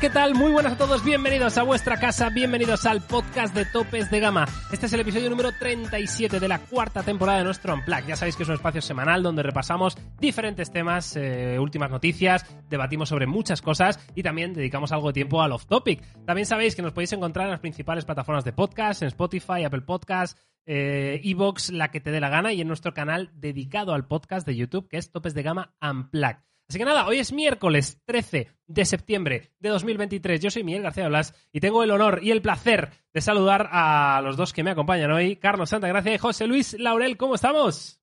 ¿qué tal? Muy buenas a todos, bienvenidos a vuestra casa, bienvenidos al podcast de Topes de Gama. Este es el episodio número 37 de la cuarta temporada de nuestro Unplug. Ya sabéis que es un espacio semanal donde repasamos diferentes temas, eh, últimas noticias, debatimos sobre muchas cosas y también dedicamos algo de tiempo al off-topic. También sabéis que nos podéis encontrar en las principales plataformas de podcast, en Spotify, Apple Podcasts, eh, Evox, la que te dé la gana y en nuestro canal dedicado al podcast de YouTube que es Topes de Gama Unplug. Así que nada, hoy es miércoles 13 de septiembre de 2023. Yo soy Miguel García Blas y tengo el honor y el placer de saludar a los dos que me acompañan hoy, Carlos Santa Gracia y José Luis Laurel. ¿Cómo estamos?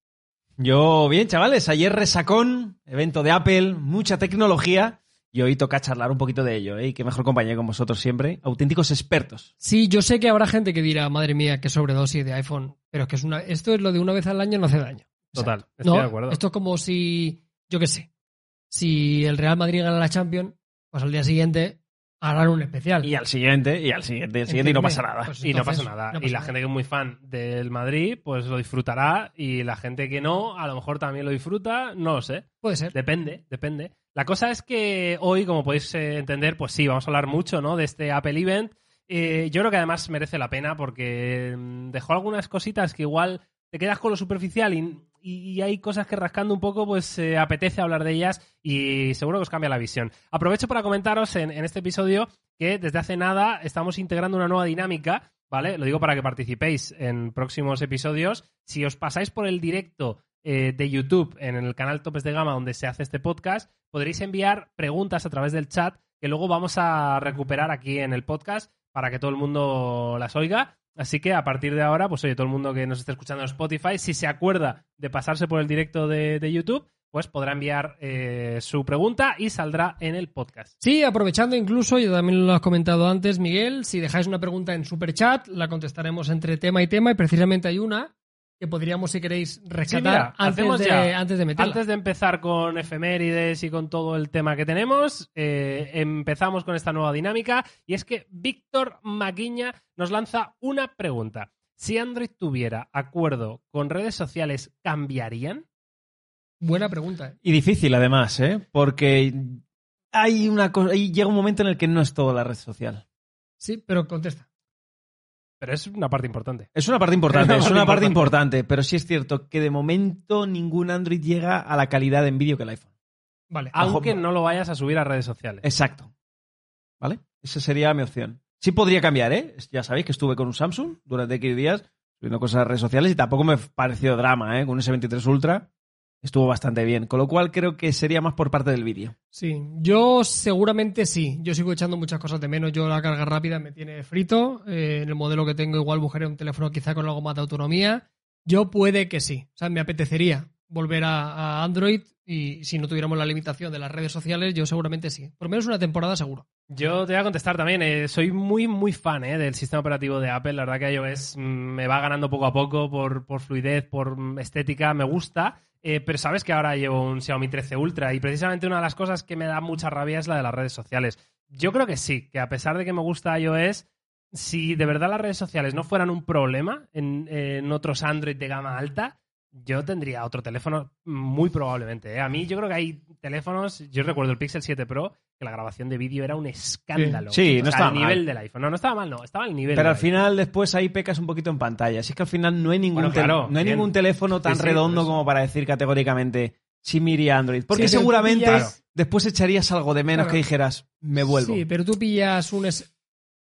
Yo bien, chavales. Ayer resacón, evento de Apple, mucha tecnología. Y hoy toca charlar un poquito de ello, ¿eh? Y qué mejor compañía con vosotros siempre. Auténticos expertos. Sí, yo sé que habrá gente que dirá, madre mía, qué sobredosis de iPhone. Pero es que es una, esto es lo de una vez al año no hace daño. Total, estoy No, de acuerdo. Esto es como si, yo qué sé, si el Real Madrid gana la Champions, pues al día siguiente harán un especial. Y al siguiente, y al siguiente, y al siguiente, y no pasa nada. Pues y no pasa nada. no y la nada. gente que es muy fan del Madrid, pues lo disfrutará. Y la gente que no, a lo mejor también lo disfruta. No lo sé. Puede ser. Depende, depende. La cosa es que hoy, como podéis eh, entender, pues sí, vamos a hablar mucho, ¿no? De este Apple Event. Eh, yo creo que además merece la pena porque mm, dejó algunas cositas que igual te quedas con lo superficial y, hay cosas que rascando un poco, pues eh, apetece hablar de ellas y seguro que os cambia la visión. Aprovecho para comentaros en, en este episodio que desde hace nada estamos integrando una nueva dinámica, ¿vale? Lo digo para que participéis en próximos episodios. Si os pasáis por el directo eh, de YouTube en el canal Topes de Gama donde se hace este podcast, podréis enviar preguntas a través del chat que luego vamos a recuperar aquí en el podcast para que todo el mundo las oiga. Así que a partir de ahora, pues oye, todo el mundo que nos esté escuchando en Spotify, si se acuerda de pasarse por el directo de, de YouTube, pues podrá enviar eh, su pregunta y saldrá en el podcast. Sí, aprovechando incluso, yo también lo has comentado antes, Miguel, si dejáis una pregunta en Superchat, la contestaremos entre tema y tema y precisamente hay una que podríamos, si queréis, rescatar mira, antes, de, ya. antes de meterla. Antes de empezar con efemérides y con todo el tema que tenemos, eh, empezamos con esta nueva dinámica y es que Víctor Maquiña nos lanza una pregunta. Si Android tuviera acuerdo con redes sociales, ¿cambiarían? Buena pregunta. ¿eh? Y difícil, además, ¿eh? Porque hay una cosa. llega un momento en el que no es todo la red social. Sí, pero contesta. Pero es una parte importante. Es una parte importante, Es es una parte importante, pero sí es cierto que de momento ningún Android llega a la calidad en vídeo que el iPhone. Vale. Aunque no lo vayas a subir a redes sociales. Exacto. ¿Vale? Esa sería mi opción. Sí podría cambiar, ¿eh? Ya sabéis que estuve con un Samsung durante X días subiendo cosas a redes sociales y tampoco me pareció drama, ¿eh? Con un S23 Ultra estuvo bastante bien. Con lo cual creo que sería más por parte del vídeo. Sí, yo seguramente sí. Yo sigo echando muchas cosas de menos. Yo la carga rápida me tiene frito. Eh, en el modelo que tengo igual buscaré un teléfono quizá con algo más de autonomía. Yo puede que sí. O sea, me apetecería volver a, a Android y si no tuviéramos la limitación de las redes sociales, yo seguramente sí. Por lo menos una temporada seguro. Yo te voy a contestar también. eh, soy muy, muy fan eh, del sistema operativo de Apple. La verdad que iOS mm, me va ganando poco a poco por, por fluidez, por estética. Me gusta. Eh, pero sabes que ahora llevo un Xiaomi 13 Ultra y precisamente una de las cosas que me da mucha rabia es la de las redes sociales. Yo creo que sí, que a pesar de que me gusta iOS, si de verdad las redes sociales no fueran un problema en, en otros Android de gama alta, yo tendría otro teléfono muy probablemente. ¿eh? A mí yo creo que hay teléfonos, yo recuerdo el Pixel 7 Pro, que la grabación de vídeo era un escándalo. Sí, O no sea, estaba al nivel mal. del iPhone. No, no estaba mal, no, estaba al nivel. Pero del al final después ahí pecas un poquito en pantalla. Así que al final no hay ningún, Bueno, tel- claro, no hay bien. ningún teléfono tan Sí, sí, redondo como para decir categóricamente sí me iría a Android. Porque seguramente pillas- después echarías algo de menos Claro. que dijeras me vuelvo. Sí, pero tú pillas un... S-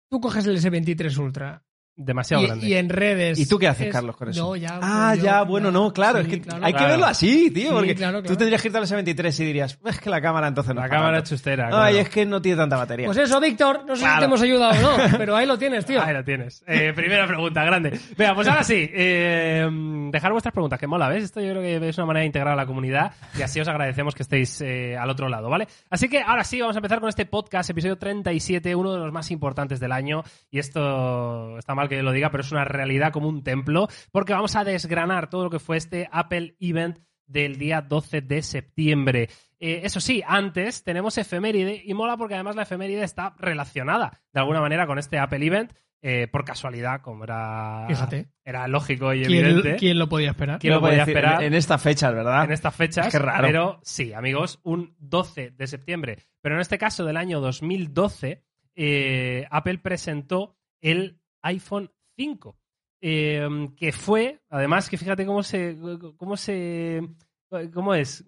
Tú coges el S23 Ultra Demasiado y, grande. y en redes... ¿Y tú qué haces, es- Carlos, con eso? No, ya... Ah, yo- ya, bueno, no, claro, sí, es que claro. hay que Claro. verlo así, tío, Sí, porque claro, tú tendrías que irte al S23 y dirías, es que la cámara entonces no la es cámara tanto". chustera. Ay, es que no tiene tanta batería. Pues eso, Víctor, no sé si te hemos ayudado o no, pero ahí lo tienes, tío. Ahí lo tienes. Eh, primera pregunta, grande. Venga, pues ahora sí. eh, dejar vuestras preguntas, que mola, ¿ves? Esto yo creo que es una manera de integrar a la comunidad y así os agradecemos que estéis eh, al otro lado, ¿vale? Así que ahora sí, vamos a empezar con este podcast, episodio 37, uno de los más importantes del año. Y esto está mal que lo diga, pero es una realidad como un templo, porque vamos a desgranar todo lo que fue este Apple Event del día 12 de septiembre. Eh, eso sí, antes tenemos efeméride y mola porque además la efeméride está relacionada de alguna manera con este Apple Event. eh, por casualidad, como era, Fíjate. era lógico y ¿Quién, evidente. quién lo podía esperar? ¿Quién lo podía decir? esperar? En estas fechas, ¿verdad? en estas fechas. Qué raro. Pero sí, amigos, un 12 de septiembre. Pero en este caso del año 2012, eh, Apple presentó el iPhone 5. eh, que fue, además, que fíjate cómo se. cómo se. cómo es.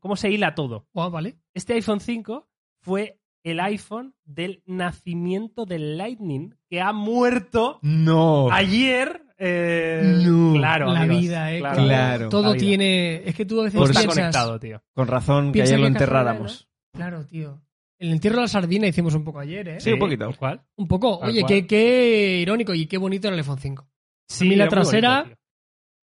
cómo, se hila todo. Guau, vale. Este iPhone 5 fue el iPhone del nacimiento del Lightning, que ha muerto No. ayer. eh, No. claro, la amigos, vida, ¿eh? claro. Todo- Claro. Todo La vida. tiene. Es que tú a veces Todo está piensas. conectado, tío. Con razón que ayer lo enterráramos. Claro, tío. El entierro de la sardina hicimos un poco ayer, ¿eh? Sí, un poquito. ¿Cuál? Un poco. Tal Oye, cual. qué, qué irónico y qué bonito era el iPhone 5. Sí, mí la trasera- bonito.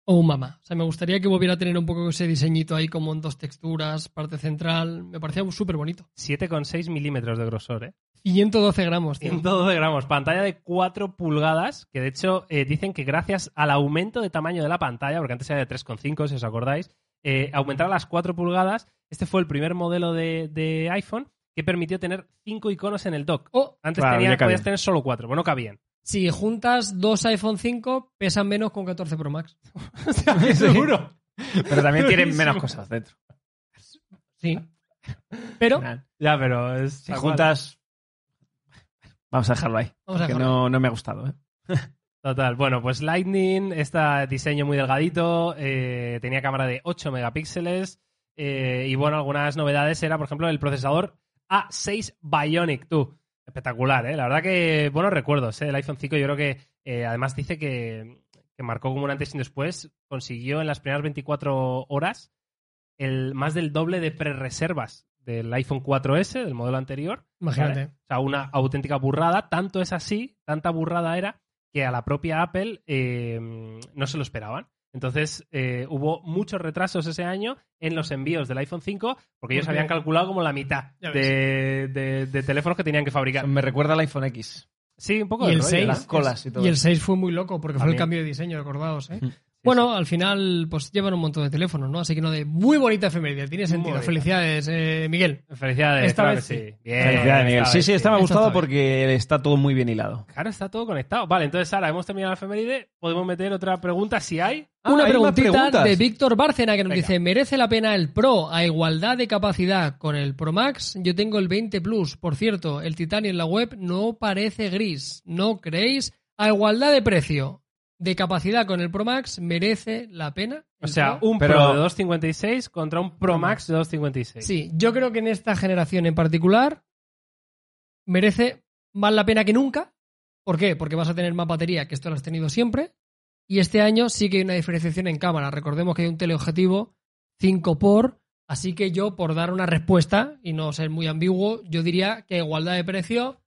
O un mamá. O sea, me gustaría que volviera a tener un poco ese diseñito ahí como en dos texturas, parte central. Me parecía súper bonito. 7,6 milímetros de grosor, ¿eh? 112 gramos, tío. 112 gramos. Pantalla de 4 pulgadas, que de hecho eh, dicen que gracias al aumento de tamaño de la pantalla, porque antes era de 3,5, si os acordáis, eh, aumentar a las 4 pulgadas, este fue el primer modelo de, de iPhone que permitió tener 5 iconos en el dock. O Antes Claro, tenía- podías tener solo 4, bueno, cabían. si juntas dos iPhone 5, pesan menos con 14 Pro Max. Seguro. Pero también tienen menos cosas dentro. Sí. Pero, Ya, pero es. Si juntas. Vamos a dejarlo ahí. vamos a Que dejarlo. no, no me ha gustado. ¿eh? Total. Bueno, pues Lightning, este diseño muy delgadito, eh, tenía cámara de 8 megapíxeles eh, y bueno, algunas novedades era, por ejemplo, el procesador A6 Bionic, tú. Espectacular, ¿eh? La verdad que buenos recuerdos, ¿eh? El iPhone 5 yo creo que eh, además dice que, que marcó como un antes y un después, consiguió en las primeras 24 horas el más del doble de pre-reservas del iPhone 4S, del modelo anterior. Imagínate. O sea, una auténtica burrada. Tanto es así, tanta burrada era, que a la propia Apple eh, no se lo esperaban. Entonces, eh, hubo muchos retrasos ese año en los envíos del iPhone 5 porque ellos habían calculado como la mitad de, de- de teléfonos que tenían que fabricar. Me recuerda al iPhone X. Sí, un poco Y de el rollo, 6. ¿no? las colas y todo el eso. 6 fue muy loco porque fue el cambio de diseño, acordados, ¿eh? Bueno, al final, pues llevan un montón de teléfonos, ¿no? Así que no de muy bonita efeméride. Tiene sentido. bonita. Felicidades, eh, Miguel. Felicidades, Esta claro vez que sí. sí. Bien, Felicidades, Miguel. esta Sí, vez sí, esta me ha gustado está porque está todo muy bien hilado. Claro, está todo conectado. Vale, entonces ahora hemos terminado la efeméride. Podemos meter otra pregunta si hay. Ah, Una preguntita de Víctor Bárcena que nos Venga. dice, ¿merece la pena el Pro a igualdad de capacidad con el Pro Max? Yo tengo el 20 Plus. Por cierto, el titanio en la web no parece gris. ¿No creéis? A igualdad de precio de capacidad con el Pro Max, ¿merece la pena? O sea, Pro? un Pero- Pro de 256 contra un Pro Max de 256. Sí, yo creo que en esta generación en particular merece más la pena que nunca. ¿Por qué? Porque vas a tener más batería, que esto lo has tenido siempre. Y este año sí que hay una diferenciación en cámara. Recordemos que hay un teleobjetivo 5 por. Así que yo, por dar una respuesta y no ser muy ambiguo, yo diría que a igualdad de precio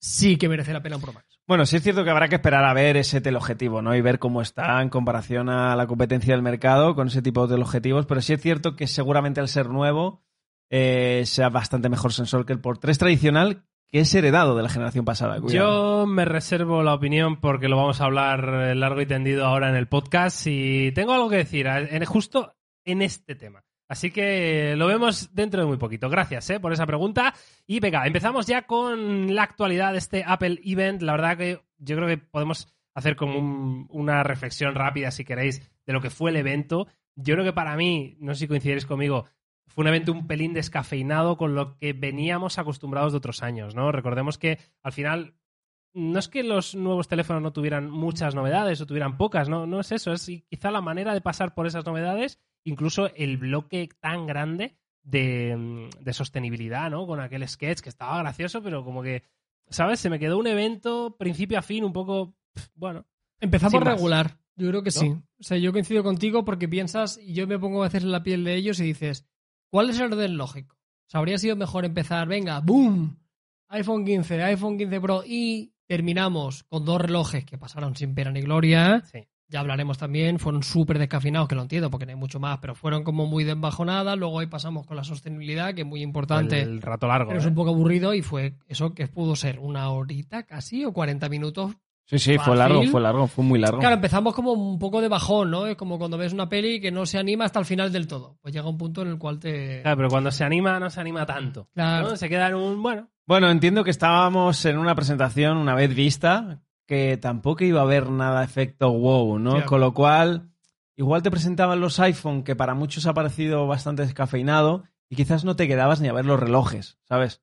sí que merece la pena un Pro Max. Bueno, sí es cierto que habrá que esperar a ver ese teleobjetivo, ¿no? Y ver cómo está en comparación a la competencia del mercado con ese tipo de teleobjetivos. Pero sí es cierto que seguramente al ser nuevo eh, sea bastante mejor sensor que el por 3 tradicional, que es heredado de la generación pasada. Yo me reservo la opinión porque lo vamos a hablar eh, largo y tendido ahora en el podcast y tengo algo que decir en- justo en este tema. Así que lo vemos dentro de muy poquito. Gracias eh, por esa pregunta. Y venga, empezamos ya con la actualidad de este Apple Event. La verdad que yo creo que podemos hacer como un- una reflexión rápida, si queréis, de lo que fue el evento. Yo creo que para mí, no sé si coincidiréis conmigo, fue un evento un pelín descafeinado con lo que veníamos acostumbrados de otros años, ¿no? Recordemos que al final no es que los nuevos teléfonos no tuvieran muchas novedades o tuvieran pocas, no, no es eso, es quizá la manera de pasar por esas novedades, incluso el bloque tan grande de, mm, de sostenibilidad, ¿no? Con aquel sketch que estaba gracioso, pero como que, ¿sabes? Se me quedó un evento principio a fin un poco, pff, bueno, Empezamos regular. Yo creo que ¿No? sí. O sea, yo coincido contigo porque piensas, y yo me pongo a veces en la piel de ellos y dices, ¿cuál es el orden lógico? O sea, habría sido mejor empezar, venga, boom, iPhone 15, iPhone 15 Pro y terminamos con dos relojes que pasaron sin pena ni gloria. sí. Ya hablaremos también, fueron súper descafinados, que lo entiendo porque no hay mucho más, pero fueron como muy de embajonada. Luego ahí pasamos con la sostenibilidad, que es muy importante. El rato largo. Pero es ¿eh? un poco aburrido y fue eso que pudo ser una horita casi o 40 minutos Sí, sí, fue largo, fue largo, fue muy largo. Claro, empezamos como un poco de bajón, ¿no? Es como cuando ves una peli que no se anima hasta el final del todo. Pues llega un punto en el cual te... Claro, pero cuando se anima, no se anima tanto. Claro. ¿no? Se queda en un, bueno, Bueno, entiendo que estábamos en una presentación una vez vista, que tampoco iba a haber nada efecto wow, ¿no? Con lo cual, igual te presentaban los iPhone, que para muchos ha parecido bastante descafeinado, y quizás no te quedabas ni a ver los relojes, ¿sabes?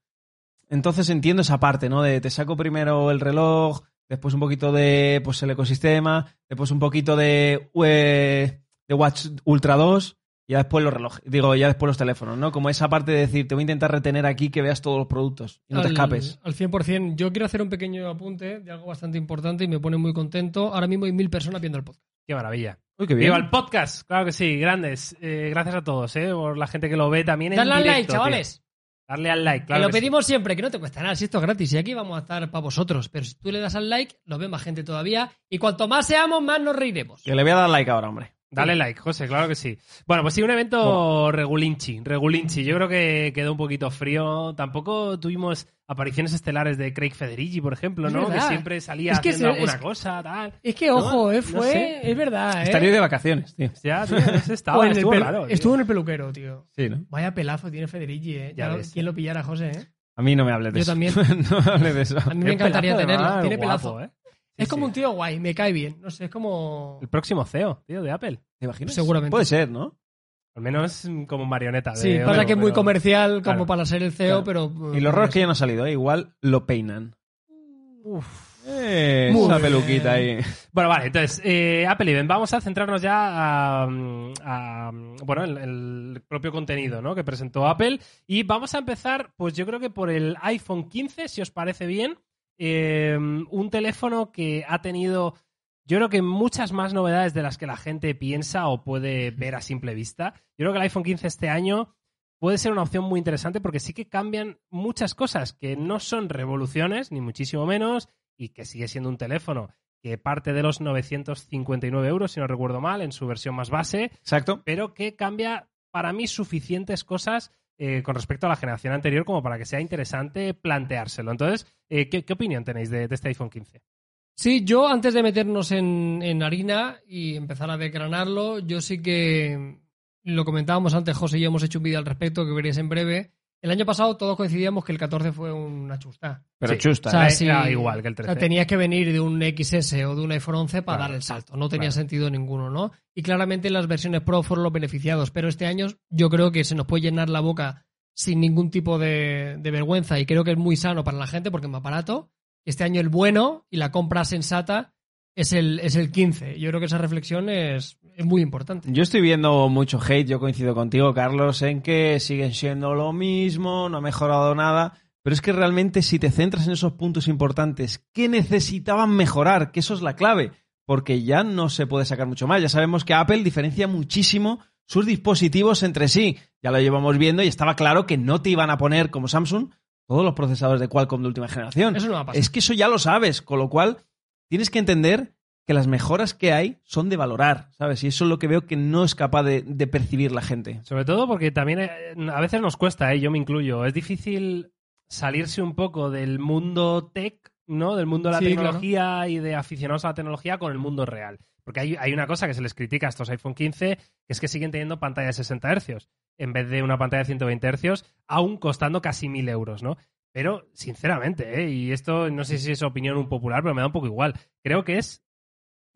Entonces entiendo esa parte, ¿no? De te saco primero el reloj, después un poquito de pues el ecosistema, después un poquito de, eh, de Watch Ultra 2 y ya después los relojes, digo, ya después los teléfonos, ¿no? Como esa parte de decir, te voy a intentar retener aquí que veas todos los productos y no te al, escapes. Al 100%. Yo quiero hacer un pequeño apunte de algo bastante importante y me pone muy contento. Ahora mismo hay mil personas viendo el podcast. Qué maravilla. Uy, qué bien. Viva el podcast, claro que sí, grandes. Eh, gracias a todos, ¿eh? Por la gente que lo ve también Dale al like, tío. chavales. Darle al like, claro. que lo que sí. pedimos siempre, que no te cuesta nada, si esto es gratis. Y aquí vamos a estar para vosotros. Pero si tú le das al like, lo ve más gente todavía. Y cuanto más seamos, más nos reiremos. Que le voy a dar like ahora, hombre. Dale like, José, claro que sí. Bueno, pues sí, un evento regulinchi, regulinchi. Yo creo que quedó un poquito frío. Tampoco tuvimos apariciones estelares de Craig Federici, por ejemplo, ¿no? Que siempre salía Es que haciendo se- alguna es- cosa, tal. Es que, ojo, eh, no fue. sé. Es verdad, ¿eh? Estaría de vacaciones, tío. Ya, tío, estaba, en el estuvo pelu- raro, tío. estuvo en el peluquero, tío. Sí, ¿no? Vaya pelazo tiene Federici, ¿eh? Ya lo- ves. ¿Quién lo pillara, José, eh? A mí no me hables de Yo eso. también. no me hables de eso. A mí me encantaría tenerlo. Tiene guapo, pelazo. ¿eh? Es como un tío guay, me cae bien. No sé, es como. El próximo CEO, tío, de Apple. ¿Te imaginas? Seguramente. Puede ser, ¿no? Al menos como marioneta. de- Sí, pasa bueno, que es muy pero- comercial como claro, para ser el CEO, claro. pero. Y los errores que ya no ha salido, ¿eh? igual lo peinan. Eh, Muy esa bien. peluquita ahí. Bueno, vale, entonces, eh, Apple Event, vamos a centrarnos ya a, a, bueno, el, el propio contenido ¿no? que presentó Apple y vamos a empezar, pues yo creo que por el iPhone 15, si os parece bien, Eh, un teléfono que ha tenido, yo creo que muchas más novedades de las que la gente piensa o puede ver a simple vista. Yo creo que el iPhone 15 este año puede ser una opción muy interesante porque sí que cambian muchas cosas que no son revoluciones, ni muchísimo menos, y que sigue siendo un teléfono que parte de los 959 euros, si no recuerdo mal, en su versión más base, Exacto. pero que cambia para mí suficientes cosas eh, con respecto a la generación anterior como para que sea interesante planteárselo. Entonces, eh, ¿qué, opinión tenéis de, de este iPhone 15? Sí, yo antes de meternos en, en harina y empezar a desgranarlo, yo sí que lo comentábamos antes, José y yo hemos hecho un vídeo al respecto que veréis en breve. El año pasado todos coincidíamos que el 14 fue una chusta. Pero Sí. chusta. O sea, Era- sí, era igual que el o sea, 13. tenías que venir de un XS o de un iPhone 11 para Claro, dar el salto. No tenía claro. sentido ninguno, ¿no? Y claramente las versiones Pro fueron los beneficiados. Pero este año yo creo que se nos puede llenar la boca sin ningún tipo de, de vergüenza. Y creo que es muy sano para la gente porque es más barato. Este año el bueno y la compra sensata es el, es el 15. Yo creo que esa reflexión es, es muy importante. Yo estoy viendo mucho hate, yo coincido contigo, Carlos, en que siguen siendo lo mismo, no ha mejorado nada. Pero es que realmente si te centras en esos puntos importantes que necesitaban mejorar, que eso es la clave, porque ya no se puede sacar mucho más. Ya sabemos que Apple diferencia muchísimo sus dispositivos entre sí. Ya lo llevamos viendo y estaba claro que no te iban a poner como Samsung todos los procesadores de Qualcomm de última generación. Eso no va a pasar. Es que eso ya lo sabes, con lo cual tienes que entender que las mejoras que hay son de valorar, ¿sabes? Y eso es lo que veo que no es capaz de, de percibir la gente. Sobre todo porque también eh, a veces nos cuesta, ¿eh? yo me incluyo. Es difícil salirse un poco del mundo tech, ¿no? Del mundo de la Sí, tecnología y de aficionados a la tecnología con el mundo real. Porque hay, hay una cosa que se les critica a estos iPhone 15, que es que siguen teniendo pantalla de 60 Hz en vez de una pantalla de 120 Hz, aún costando casi 1000 euros, ¿no? Pero, sinceramente, ¿eh? y esto no sé si es opinión un popular, pero me da un poco igual. Creo que es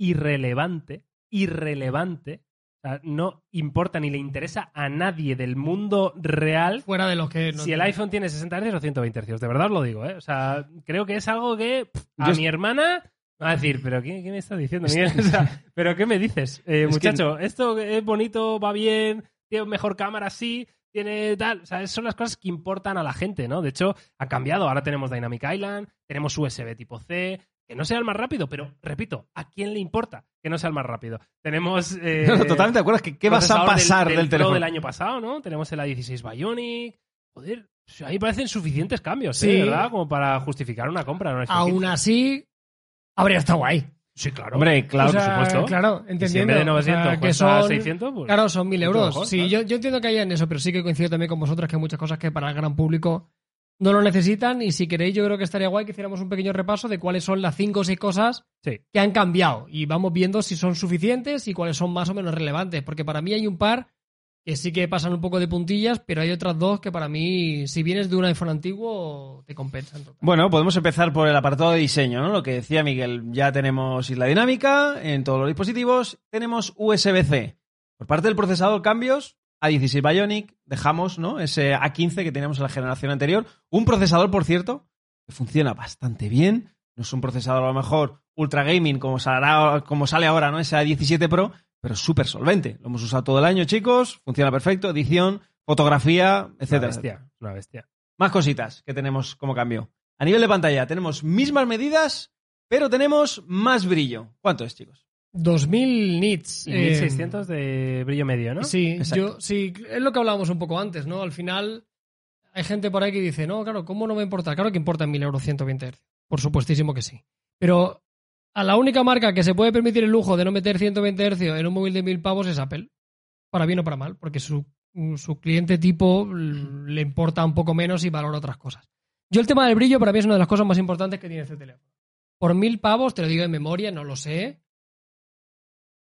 irrelevante, irrelevante. O sea, no importa ni le interesa a nadie del mundo real Fuera de los que... no- si el iPhone tiene 60 Hz o 120 Hz. De verdad os lo digo, ¿eh? O sea, creo que es algo que pff, a Yo- mi hermana va a decir, ¿pero qué, qué me estás diciendo, Miguel? O sea, ¿pero qué me dices, eh, Es que- muchacho? Esto es bonito, va bien, tiene mejor cámara, sí, tiene tal. O sea, son las cosas que importan a la gente, ¿no? De hecho, ha cambiado. Ahora tenemos Dynamic Island, tenemos USB tipo C, que no sea el más rápido, pero repito, ¿a quién le importa que no sea el más rápido? Tenemos. eh, No, no, totalmente de acuerdo. ¿Qué, qué vas a pasar del, del, del teléfono? del año pasado, ¿no? Tenemos el A16 Bionic. Joder, ahí parecen suficientes cambios, Sí. ¿eh? ¿verdad? Como para justificar una compra. Aún 15. así, habría estado guay. Sí, claro. Hombre, claro, O sea, por supuesto. Claro, Y si en entendiendo. vez de 900 o sea, que son, 600, pues... Claro, son mil mucho euros. mejor, sí, claro. yo, yo entiendo que haya en eso, pero sí que coincido también con vosotros que hay muchas cosas que para el gran público no lo necesitan. Y si queréis, yo creo que estaría guay que hiciéramos un pequeño repaso de cuáles son las cinco o seis cosas Sí. que han cambiado. Y vamos viendo si son suficientes y cuáles son más o menos relevantes. Porque para mí hay un par que sí que pasan un poco de puntillas, pero hay otras dos que para mí, si vienes de un iPhone antiguo, te compensan. total. Bueno, podemos empezar por el apartado de diseño, ¿no? Lo que decía Miguel, ya tenemos isla dinámica en todos los dispositivos, tenemos USB-C. Por parte del procesador, cambios, A16 Bionic, dejamos, ¿no? Ese A15 que teníamos en la generación anterior. Un procesador, por cierto, que funciona bastante bien. No es un procesador a lo mejor ultra gaming como, sale ahora, ¿no? Ese A17 Pro, pero súper solvente. Lo hemos usado todo el año, chicos. Funciona perfecto. Edición, fotografía, Una etcétera. bestia, una bestia. Más cositas que tenemos como cambio. A nivel de pantalla, tenemos mismas medidas, pero tenemos más brillo. ¿Cuánto es, chicos? 2000 nits. Y eh, 1600 de brillo medio, ¿no? Sí, Exacto. yo, sí, es lo que hablábamos un poco antes, ¿no? Al final hay gente por ahí que dice, no, claro, ¿cómo no me importa? Claro que importa en 1000 euros 120 Hz. Por supuestísimo que sí. Pero a la única marca que se puede permitir el lujo de no meter 120 Hz en un móvil de 1000 pavos es Apple. Para bien o para mal, porque su, su cliente tipo le importa un poco menos y valora otras cosas. Yo el tema del brillo para mí es una de las cosas más importantes que tiene este teléfono. Por 1000 pavos, te lo digo de memoria, no lo sé,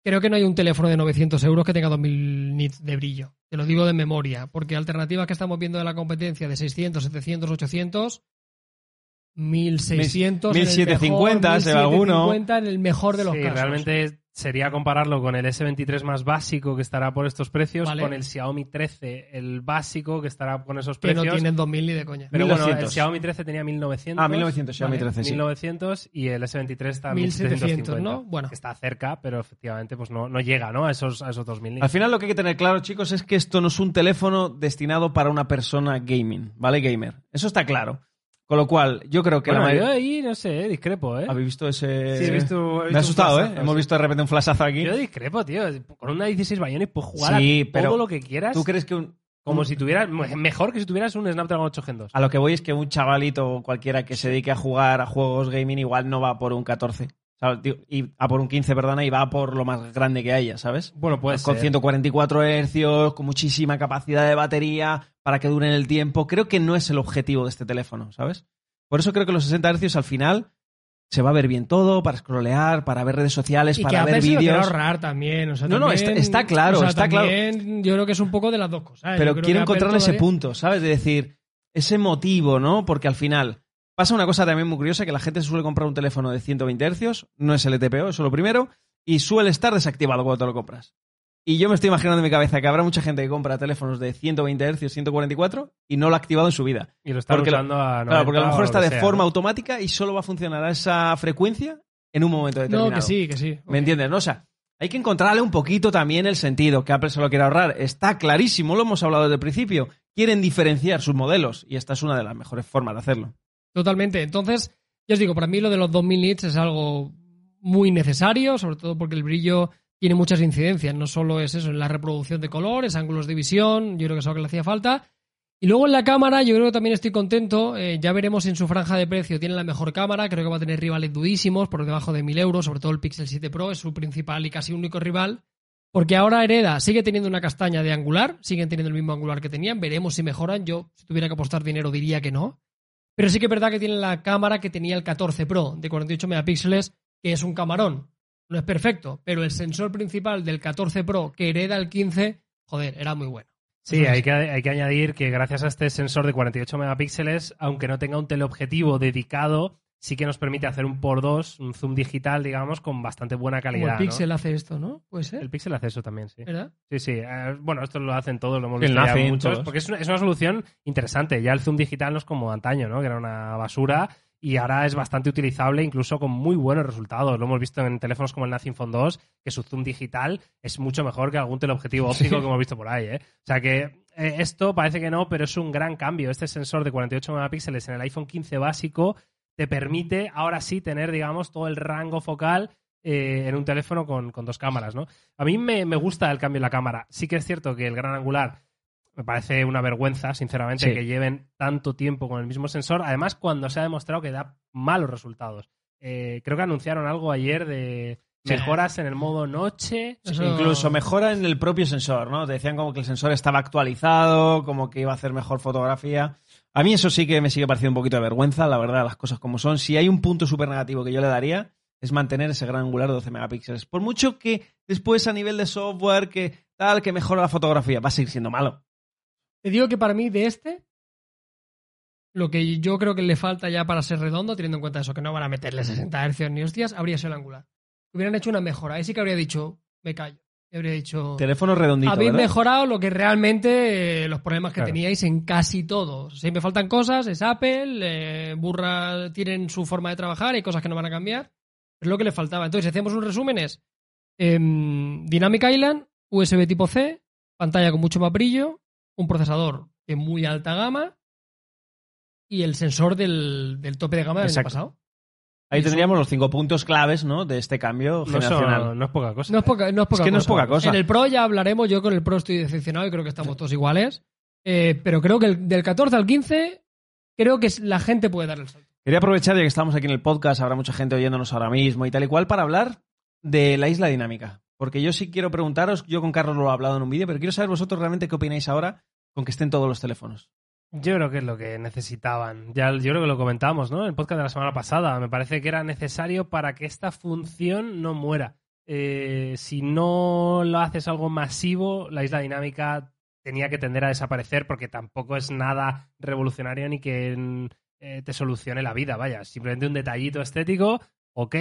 Creo que no hay un teléfono de 900 euros que tenga 2000 nits de brillo. Te lo digo de memoria, porque alternativas que estamos viendo de la competencia de 600, 700, 800, 1600, en el 1750, mejor, se va alguno. 1750 en el mejor de los Sí, casos. realmente sería compararlo con el S23 más básico que estará por estos precios, Vale. con el Xiaomi 13, el básico que estará con esos que no precios. tienen 2000 ni de coña. Pero bueno, el 1200. Xiaomi 13 tenía 1900. Ah, 1900, Xiaomi Vale, 13, sí. 1900 y el S23 está a 1700, 1750. ¿no? Bueno. Que está cerca, pero efectivamente pues no, no llega ¿no? a esos, a esos 2000 nits. Al final lo que hay que tener claro, chicos, es que esto no es un teléfono destinado para una persona gaming, ¿vale? Gamer. Eso está claro. Con lo cual, yo creo que Bueno, la yo mayoría... ahí, no sé, discrepo, ¿eh? ¿Habéis visto ese...? Sí, he visto- he Me ha asustado, ¿eh? Hemos visto de repente un flashazo aquí. Yo discrepo, tío. Con una 16 Bionic puedes jugar Sí, a pero todo lo que quieras. ¿Tú crees que un... Como si tuvieras, mejor que si tuvieras un Snapdragon 8 Gen 2. A lo que voy es que un chavalito o cualquiera que se dedique a jugar a juegos gaming igual no va por un 14. ¿sabes? Tío, Y a por un 15, perdona, y va por lo más grande que haya, ¿sabes? Bueno, pues con 144 hercios, con muchísima capacidad de batería, para que duren el tiempo. Creo que no es el objetivo de este teléfono, ¿sabes? Por eso creo que los 60 hercios al final se va a ver bien todo, para scrollear, para ver redes sociales, Y que para ver se vídeos. ahorrar también. O sea, No, no, también- está- está claro, o sea, está claro. Yo creo que es un poco de las dos cosas. ¿eh? Pero quiero encontrar ese todavía- punto, ¿sabes? De decir, ese motivo, ¿no? Porque al final pasa una cosa también muy curiosa, que la gente suele comprar un teléfono de 120 hercios, no es LTPO, eso es lo primero, y suele estar desactivado cuando te lo compras. Y yo me estoy imaginando en mi cabeza que habrá mucha gente que compra teléfonos de 120 hercios, 144, y no lo ha activado en su vida. Y lo está Porque lo- usando a 90 Claro, porque a lo mejor está de sea, forma ¿no? automática y solo va a funcionar a esa frecuencia en un momento determinado. No, que sí, que sí. ¿Me entiendes? ¿no? O sea, hay que encontrarle un poquito también el sentido, que Apple se lo quiere ahorrar. Está clarísimo, lo hemos hablado desde el principio. Quieren diferenciar sus modelos y esta es una de las mejores formas de hacerlo. Totalmente. Entonces, ya os digo, para mí lo de los 2000 nits es algo muy necesario, sobre todo porque el brillo tiene muchas incidencias. No solo es eso, en la reproducción de colores, ángulos de visión, yo creo que es algo que le hacía falta. Y luego en la cámara, yo creo que también estoy contento. Eh, ya veremos en su franja de precio tiene la mejor cámara. Creo que va a tener rivales durísimos por debajo de 1000 euros, sobre todo el Pixel 7 Pro, es su principal y casi único rival. Porque ahora hereda, sigue teniendo una castaña de angular, siguen teniendo el mismo angular que tenían. Veremos si mejoran. Yo, si tuviera que apostar dinero, diría que no. Pero sí que es verdad que tiene la cámara que tenía el 14 Pro de 48 megapíxeles, que es un camarón. No es perfecto, pero el sensor principal del 14 Pro que hereda el 15, joder, era muy bueno. Sí, hay que, hay que añadir que gracias a este sensor de 48 megapíxeles, aunque no tenga un teleobjetivo dedicado, sí que nos permite hacer un por dos, un zoom digital, digamos, con bastante buena Como calidad. el ¿no? Pixel hace esto, ¿no? Puede ser, El Pixel hace eso también, sí. ¿verdad? Sí, sí. Eh, bueno, esto lo hacen todos, lo hemos El visto ya muchos, todos. porque es una, es una solución interesante. Ya el zoom digital no es como antaño, ¿no? Que era una basura y ahora es bastante utilizable, incluso con muy buenos resultados. Lo hemos visto en teléfonos como el Nothing Phone 2, que su zoom digital es mucho mejor que algún teleobjetivo óptico que hemos visto por ahí, ¿eh? O sea que eh, esto parece que no, pero es un gran cambio. Este sensor de 48 megapíxeles en el iPhone 15 básico te permite ahora sí tener, digamos, todo el rango focal eh, en un teléfono con, con dos cámaras, ¿no? A mí me, me gusta el cambio en la cámara. Sí que es cierto que el gran angular me parece una vergüenza, sinceramente, Sí. que lleven tanto tiempo con el mismo sensor. Además, cuando se ha demostrado que da malos resultados. Eh, creo que anunciaron algo ayer de Sí. mejoras en el modo noche. Eso- Incluso mejora en el propio sensor, ¿no? Te decían como que el sensor estaba actualizado, como que iba a hacer mejor fotografía. A mí eso sí que me sigue pareciendo un poquito de vergüenza, la verdad, las cosas como son. Si hay un punto súper negativo que yo le daría, es mantener ese gran angular de 12 megapíxeles. Por mucho que después a nivel de software, que tal, que mejora la fotografía. Va a seguir siendo malo. Te digo que para mí de este, lo que yo creo que le falta ya para ser redondo, teniendo en cuenta eso, que no van a meterle 60 Hz ni hostias, habría sido el angular. Hubieran hecho una mejora. Ahí sí que habría dicho, me callo. Habría dicho, Teléfono redondito, habéis ¿verdad? mejorado lo que realmente eh, los problemas que Claro. teníais en casi todo. Siempre faltan cosas, es Apple, eh, Burra tienen su forma de trabajar, hay cosas que no van a cambiar. Es lo que le faltaba. Entonces, si hacemos un resumen es em, Dynamic Island, USB tipo C, pantalla con mucho más brillo, un procesador de muy alta gama y el sensor del, del tope de gama del año pasado. Ahí Eso- tendríamos los cinco puntos claves, ¿no? De este cambio No, generacional. no es poca cosa. No es poca, no es poca que no es poca cosa. En el Pro ya hablaremos. Yo con el Pro estoy decepcionado y creo que estamos todos iguales. Eh, pero creo que el- del 14 al 15, creo que la gente puede dar el salto. Quería aprovechar, ya que estamos aquí en el podcast, habrá mucha gente oyéndonos ahora mismo y tal y cual, para hablar de la isla dinámica. Porque yo sí quiero preguntaros, yo con Carlos lo he hablado en un vídeo, pero quiero saber vosotros realmente qué opináis ahora con que estén todos los teléfonos. Yo creo que es lo que necesitaban. Ya, yo creo que lo comentamos, ¿no? En el podcast de la semana pasada. Me parece que era necesario para que esta función no muera. Eh, si no lo haces algo masivo, la isla dinámica tenía que tender a desaparecer porque tampoco es nada revolucionario ni que mm, eh, te solucione la vida. Vaya, simplemente un detallito estético, ok.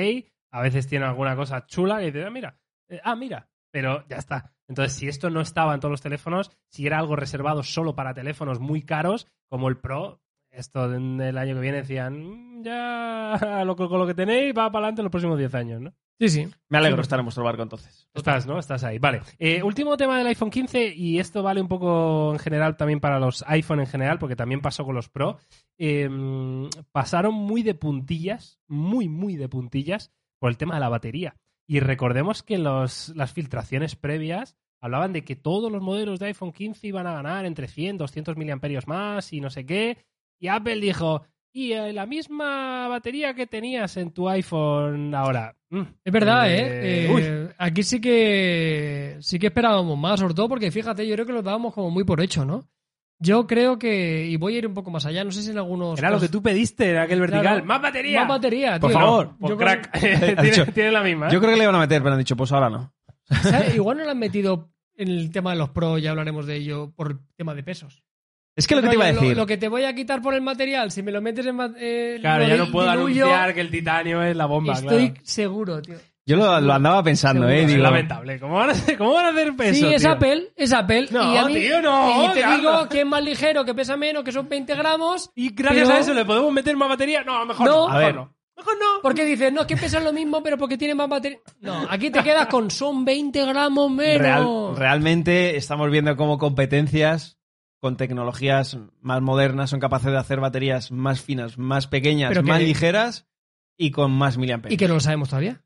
A veces tiene alguna cosa chula y dices, ah, mira, eh, ah, mira, pero ya está. Entonces, si esto no estaba en todos los teléfonos, si era algo reservado solo para teléfonos muy caros, como el Pro, esto en el año que viene decían, "Mm, ya lo, con lo que tenéis va para adelante en los próximos 10 años, ¿no? Sí, sí. Me alegro Sí. estar en vuestro barco entonces. Estás, ¿no? Estás ahí. Vale. Eh, último tema del iPhone 15, y esto vale un poco en general también para los iPhone en general, porque también pasó con los Pro. Eh, pasaron muy de puntillas, muy, muy de puntillas, por el tema de la batería. Y recordemos que los, las filtraciones previas hablaban de que todos los modelos de iPhone 15 iban a ganar entre 100, 200 miliamperios más y no sé qué. Y Apple dijo, y eh, la misma batería que tenías en tu iPhone ahora. Mm, Es verdad, eh, ¿eh? Eh, Aquí sí que sí que esperábamos más, sobre todo porque fíjate, yo creo que lo dábamos como muy por hecho, ¿no? Yo creo que, y voy a ir un poco más allá, no sé si en algunos... Era lo que tú pediste en aquel vertical. Claro. ¡Más batería! Más batería, Por tío. favor. Por Yo creo- crack. Tiene, dicho- tiene la misma. ¿eh? Yo creo que le iban a meter, pero han dicho, pues ahora no. ¿sabes? Igual no lo han metido en el tema de los Pro, ya hablaremos de ello, por el tema de pesos. Es que lo que te iba a decir. Lo, que te voy a quitar por el material, si me lo metes en... eh, Claro, lo ya no puedo diluyo, anunciar que el titanio es la bomba. Estoy claro. seguro, tío. Yo lo, lo andaba pensando, Seguro. ¿eh? Es Digo, lamentable. ¿Cómo van a hacer, cómo van a hacer eso? sí, es tío? Apple, es Apple. No, y a mí- tío, no, Y te Carlos. digo que es más ligero, que pesa menos, que son 20 gramos. Y gracias Pero- a eso le podemos meter más batería. No, mejor No. no. A mejor ver. no. Mejor no. Porque dices, no, es que pesan lo mismo, pero porque tiene más batería. No, aquí te quedas con son 20 gramos menos. real- realmente estamos viendo cómo competencias con tecnologías más modernas son capaces de hacer baterías más finas, más pequeñas, Pero que- más ligeras y con más miliamperios. Y que no lo sabemos todavía.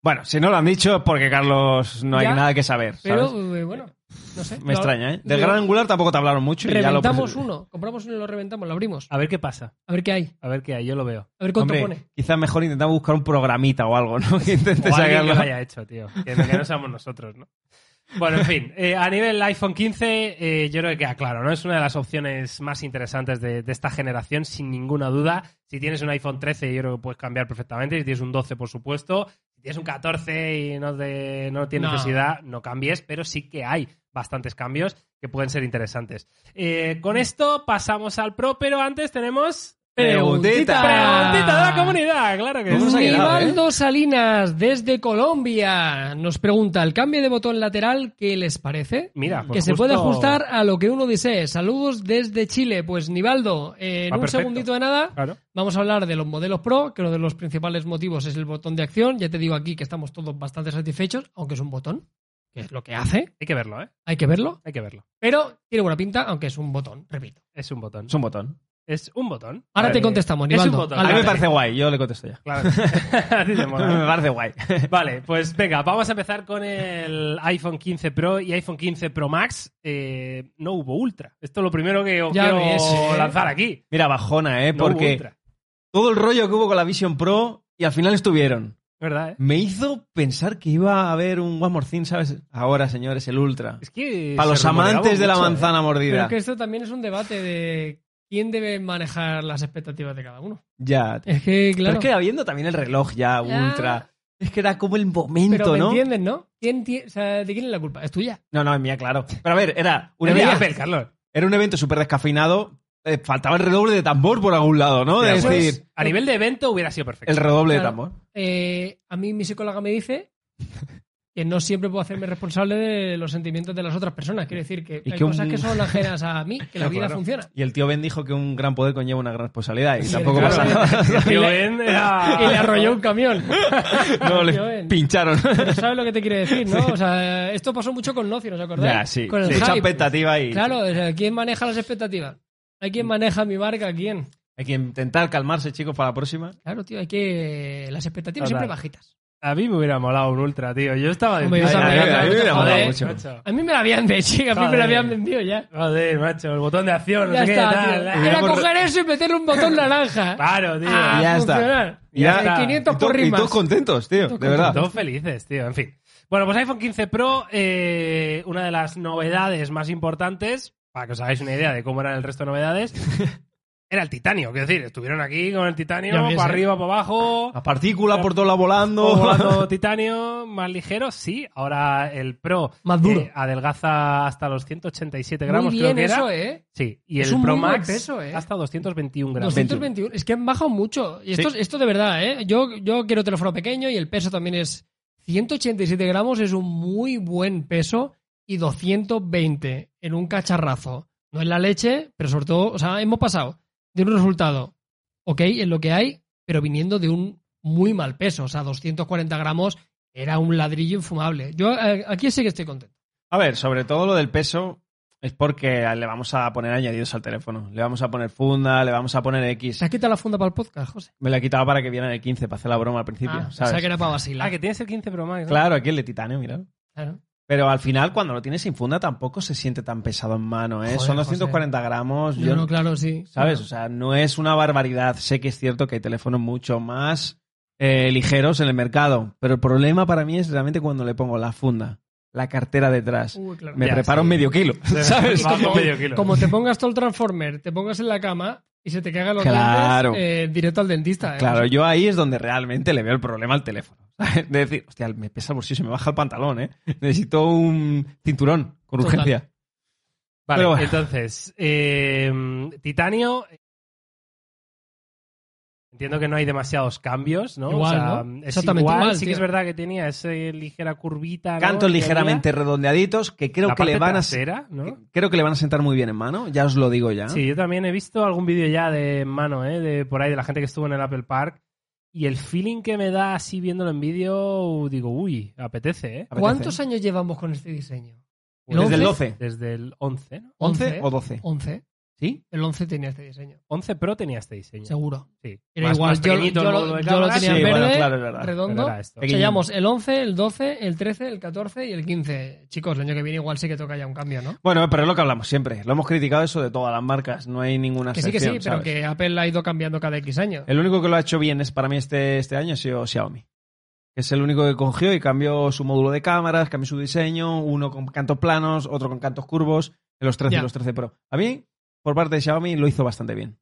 Bueno, si no lo han dicho es porque Carlos no hay nada que saber. ¿sabes? Pero, eh, bueno, no sé. Me Lo- extraña, ¿eh? Del gran angular tampoco te hablaron mucho y ya lo Reventamos uno, compramos uno y lo reventamos, lo abrimos. A ver qué pasa. A ver qué hay, A ver qué hay. Yo lo veo. a ver cuánto Hombre, pone. quizás mejor intentamos buscar un programita o algo, ¿no? Que intente O alguien que sacarlo. lo haya hecho, tío. Que no seamos nosotros, ¿no? Bueno, en fin, eh, a nivel iPhone 15, eh, yo creo que queda claro, ¿no? Es una de las opciones más interesantes de, de esta generación, sin ninguna duda. Si tienes un iPhone 13, yo creo que puedes cambiar perfectamente. Si tienes un 12, por supuesto. Si tienes un 14 y no, te- no tienes No. necesidad, no cambies, pero sí que hay bastantes cambios que pueden ser interesantes. Eh, con esto pasamos al Pro, pero antes tenemos... Preguntita. Preguntita de la comunidad, claro que ¿Cómo sí. se quedado, eh? Nivaldo Salinas, desde Colombia, nos pregunta, ¿el cambio de botón lateral qué les parece? Mira, que pues se justo- puede ajustar a lo que uno desee. Saludos desde Chile. Pues Nivaldo, eh, en Va un perfecto. segundito de nada, Claro. vamos a hablar de los modelos Pro, que uno de los principales motivos es el botón de acción. Ya te digo aquí que estamos todos bastante satisfechos, aunque es un botón, que es lo que hace, Hay que verlo, ¿eh? hay que verlo. Hay que verlo. Pero tiene buena pinta, aunque es un botón, repito. Es un botón. Es un botón. Es un botón. Ahora te contestamos, es un botón. A mí Vale. me parece guay, yo le contesto ya. Claro. A ti te mola, me parece guay. Vale, pues venga, vamos a empezar con el iPhone 15 Pro y iPhone 15 Pro Max. Eh, no hubo Ultra. Esto es lo primero que os Ya quiero ves, lanzar aquí. Mira, bajona, ¿eh? No hubo Porque Ultra. todo el rollo que hubo con la Vision Pro y al final estuvieron. ¿Verdad, eh? Me hizo pensar que iba a haber un One More Thing, ¿sabes? Ahora, señores, el Ultra. Es que Para los amantes de la ¿eh? manzana Pero mordida. es que esto también es un debate de quién debe manejar las expectativas de cada uno. Ya. Es que, Pero claro. es que habiendo también el reloj ya, Ya. Ultra. Es que era como el momento, Pero me ¿no? entienden, ¿no? ¿Quién ti- o sea, ¿De quién es la culpa? Es tuya. No, no, es mía, claro. Pero a ver, era un, de evento, Apple, Carlos. era un evento súper descafeinado. eh, faltaba el redoble de tambor por algún lado, ¿no? Ya, Es pues, decir, a nivel de evento hubiera sido perfecto. el redoble de tambor. Eh, a mí mi psicóloga me dice que no siempre puedo hacerme responsable de los sentimientos de las otras personas. Quiere decir que hay que un- cosas que son ajenas a mí, que la vida claro. funciona. Y el tío Ben dijo que un gran poder conlleva una gran responsabilidad y Sí, tampoco pasa nada. Tío Ben era- Y le arrolló un camión. No, le Ben. pincharon. Pero sabes lo que te quiere decir, ¿no? O sea, esto pasó mucho con Noci, ¿os acordáis? Ya, sí. Con el hype. expectativa y... Claro, o sea, ¿quién maneja las expectativas? ¿Hay quien maneja mi marca? ¿Quién? Hay que intentar calmarse, chicos, para la próxima. Claro, tío, hay que... Las expectativas Total. siempre bajitas. A mí me hubiera molado un ultra, tío. Yo estaba de Hombre, yo también, a mí me hubiera molado joder. mucho. macho. A mí me la habían de chica, a mí me la habían vendido ya. Joder, macho, el botón de acción, no Ya sé qué, está, tal. tío. Ah, Era Hubiéramos coger eso y meterle un botón naranja. Claro, tío. Ah, Ya está. funcionar. Ya Eh, está. 500 Y, to- por y rimas. todos contentos, tío, Todos de verdad. Todos felices, tío, en fin. Bueno, pues iPhone 15 Pro, eh, una de las novedades más importantes, para que os hagáis una idea de cómo eran el resto de novedades, era el titanio. Quiero decir, estuvieron aquí con el titanio, para ¿eh? arriba, para abajo, Las partículas por todos lados volando. volando titanio, más ligero, sí. Ahora el Pro Más duro. eh, adelgaza hasta los 187 gramos, Muy creo bien que era. eso, ¿eh? Sí, y Es el un Pro Max peso, ¿eh? hasta 221 gramos. 221. Es que han bajado mucho. Y esto, Sí. esto de verdad, ¿eh? Yo, yo quiero teléfono pequeño y el peso también es 187 gramos, es un muy buen peso y 220 en un cacharrazo. No es la leche, pero sobre todo, o sea, hemos pasado de un resultado, ok, en lo que hay, pero viniendo de un muy mal peso. O sea, 240 gramos era un ladrillo infumable. Yo eh, aquí sí que estoy contento. A ver, sobre todo lo del peso es porque le vamos a poner añadidos al teléfono. Le vamos a poner funda, le vamos a poner X. ¿Se has quitado la funda para el podcast, José? Me la he quitado para que vieran el 15, para hacer la broma al principio, Ah, ¿sabes? pensaba que era para vacilar. Ah, que tienes el 15 Pro Max. ¿no? Claro, aquí el de titanio, mira. Claro. Pero al final, cuando lo tienes sin funda, tampoco se siente tan pesado en mano, ¿eh? Joder, Son José. 240 gramos. No, yo- no, claro, sí. ¿Sabes? O sea, no es una barbaridad. Sé que es cierto que hay teléfonos mucho más eh, ligeros en el mercado, pero el problema para mí es realmente cuando le pongo la funda, la cartera detrás. Uy, claro. Me Ya, preparo sí. un medio kilo, ¿sabes? Como, medio kilo. como te pongas todo el Transformer, te pongas en la cama y se te caigan los Claro. dientes, eh, directo al dentista. ¿eh? Claro, yo ahí es donde realmente le veo el problema al teléfono. ¿sabes? De decir, hostia, me pesa el bolsillo, se me baja el pantalón, ¿eh? Necesito un cinturón con Total. urgencia. Vale, bueno. entonces, eh, titanio. Entiendo que no hay demasiados cambios, ¿no? Igual, o sea, ¿no? Es Exactamente igual, igual, sí que es verdad que tenía esa ligera curvita. ¿no? Cantos En ligeramente redondeaditos que creo La que le van a ¿no? que- creo que le van a sentar muy bien en mano, ya os lo digo ya. Sí, yo también he visto algún vídeo ya de mano, ¿eh? De por ahí, de la gente que estuvo en el Apple Park. Y el feeling que me da así viéndolo en vídeo, digo, uy, apetece, ¿eh? Apetece. ¿Cuántos años llevamos con este diseño? ¿El Desde el 11? 12. Desde el 11, ¿no? 11 o 12. 11. ¿Sí? El 11 tenía este diseño, 11 Pro tenía este diseño. seguro. Sí. Era Más- igual, más yo, yo lo- yo lo tenía Sí, verde, bueno, claro, verdad. redondo. Sellamos el 11, el 12, el 13, el 14 y el 15. Chicos, el año que viene igual sí que toca ya un cambio, ¿no? Bueno, pero es lo que hablamos siempre. Lo hemos criticado eso de todas las marcas. No hay ninguna Que sí, que sí, excepción, pero ¿sabes? que Apple ha ido cambiando cada X años. El único que lo ha hecho bien es para mí este, este año ha sido Xiaomi. Es el único que cogió y cambió su módulo de cámaras, cambió su diseño, uno con cantos planos, otro con cantos curvos, en los 13 Ya. y los 13 Pro. A mí, por parte de Xiaomi, lo hizo bastante bien.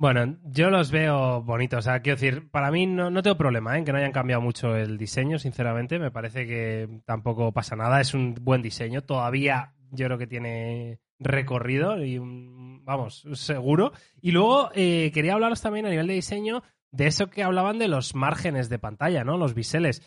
Bueno, yo los veo bonitos. Quiero decir, para mí no, no tengo problema ¿eh? en que no hayan cambiado mucho el diseño, sinceramente. Me parece que tampoco pasa nada. Es un buen diseño. Todavía yo creo que tiene recorrido y, un- vamos, seguro. Y luego eh, quería hablaros también a nivel de diseño de eso que hablaban de los márgenes de pantalla, ¿no? Los biseles.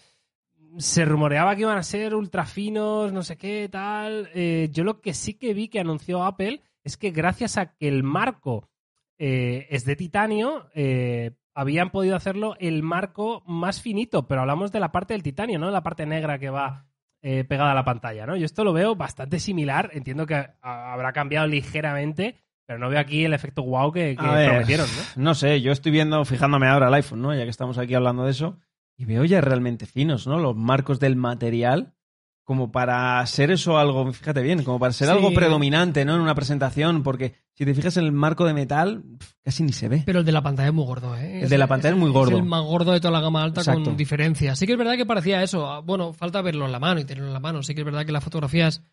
Se rumoreaba que iban a ser ultra finos, no sé qué, tal. Eh, yo lo que sí que vi que anunció Apple es que gracias a que el marco eh, es de titanio, eh, habían podido hacerlo el marco más finito, pero hablamos de la parte del titanio, ¿no? La parte negra que va eh, pegada a la pantalla, ¿no? Yo esto lo veo bastante similar, entiendo que habrá cambiado ligeramente, pero no veo aquí el efecto wow que, que A ver, prometieron, ¿no? No sé, yo estoy viendo, fijándome ahora el iPhone, ¿no? Ya que estamos aquí hablando de eso, y veo ya realmente finos, ¿no? Los marcos del material, como para ser eso algo, fíjate bien, como para ser Sí. algo predominante, ¿no? En una presentación, porque si te fijas en el marco de metal, casi ni se ve. Pero el de la pantalla es muy gordo, ¿eh? El de la pantalla es muy gordo. Es el más gordo de toda la gama alta Exacto. con diferencia. Sí que es verdad que parecía eso. Ah, Bueno, falta verlo en la mano y tenerlo en la mano. Sí que es verdad que las fotografías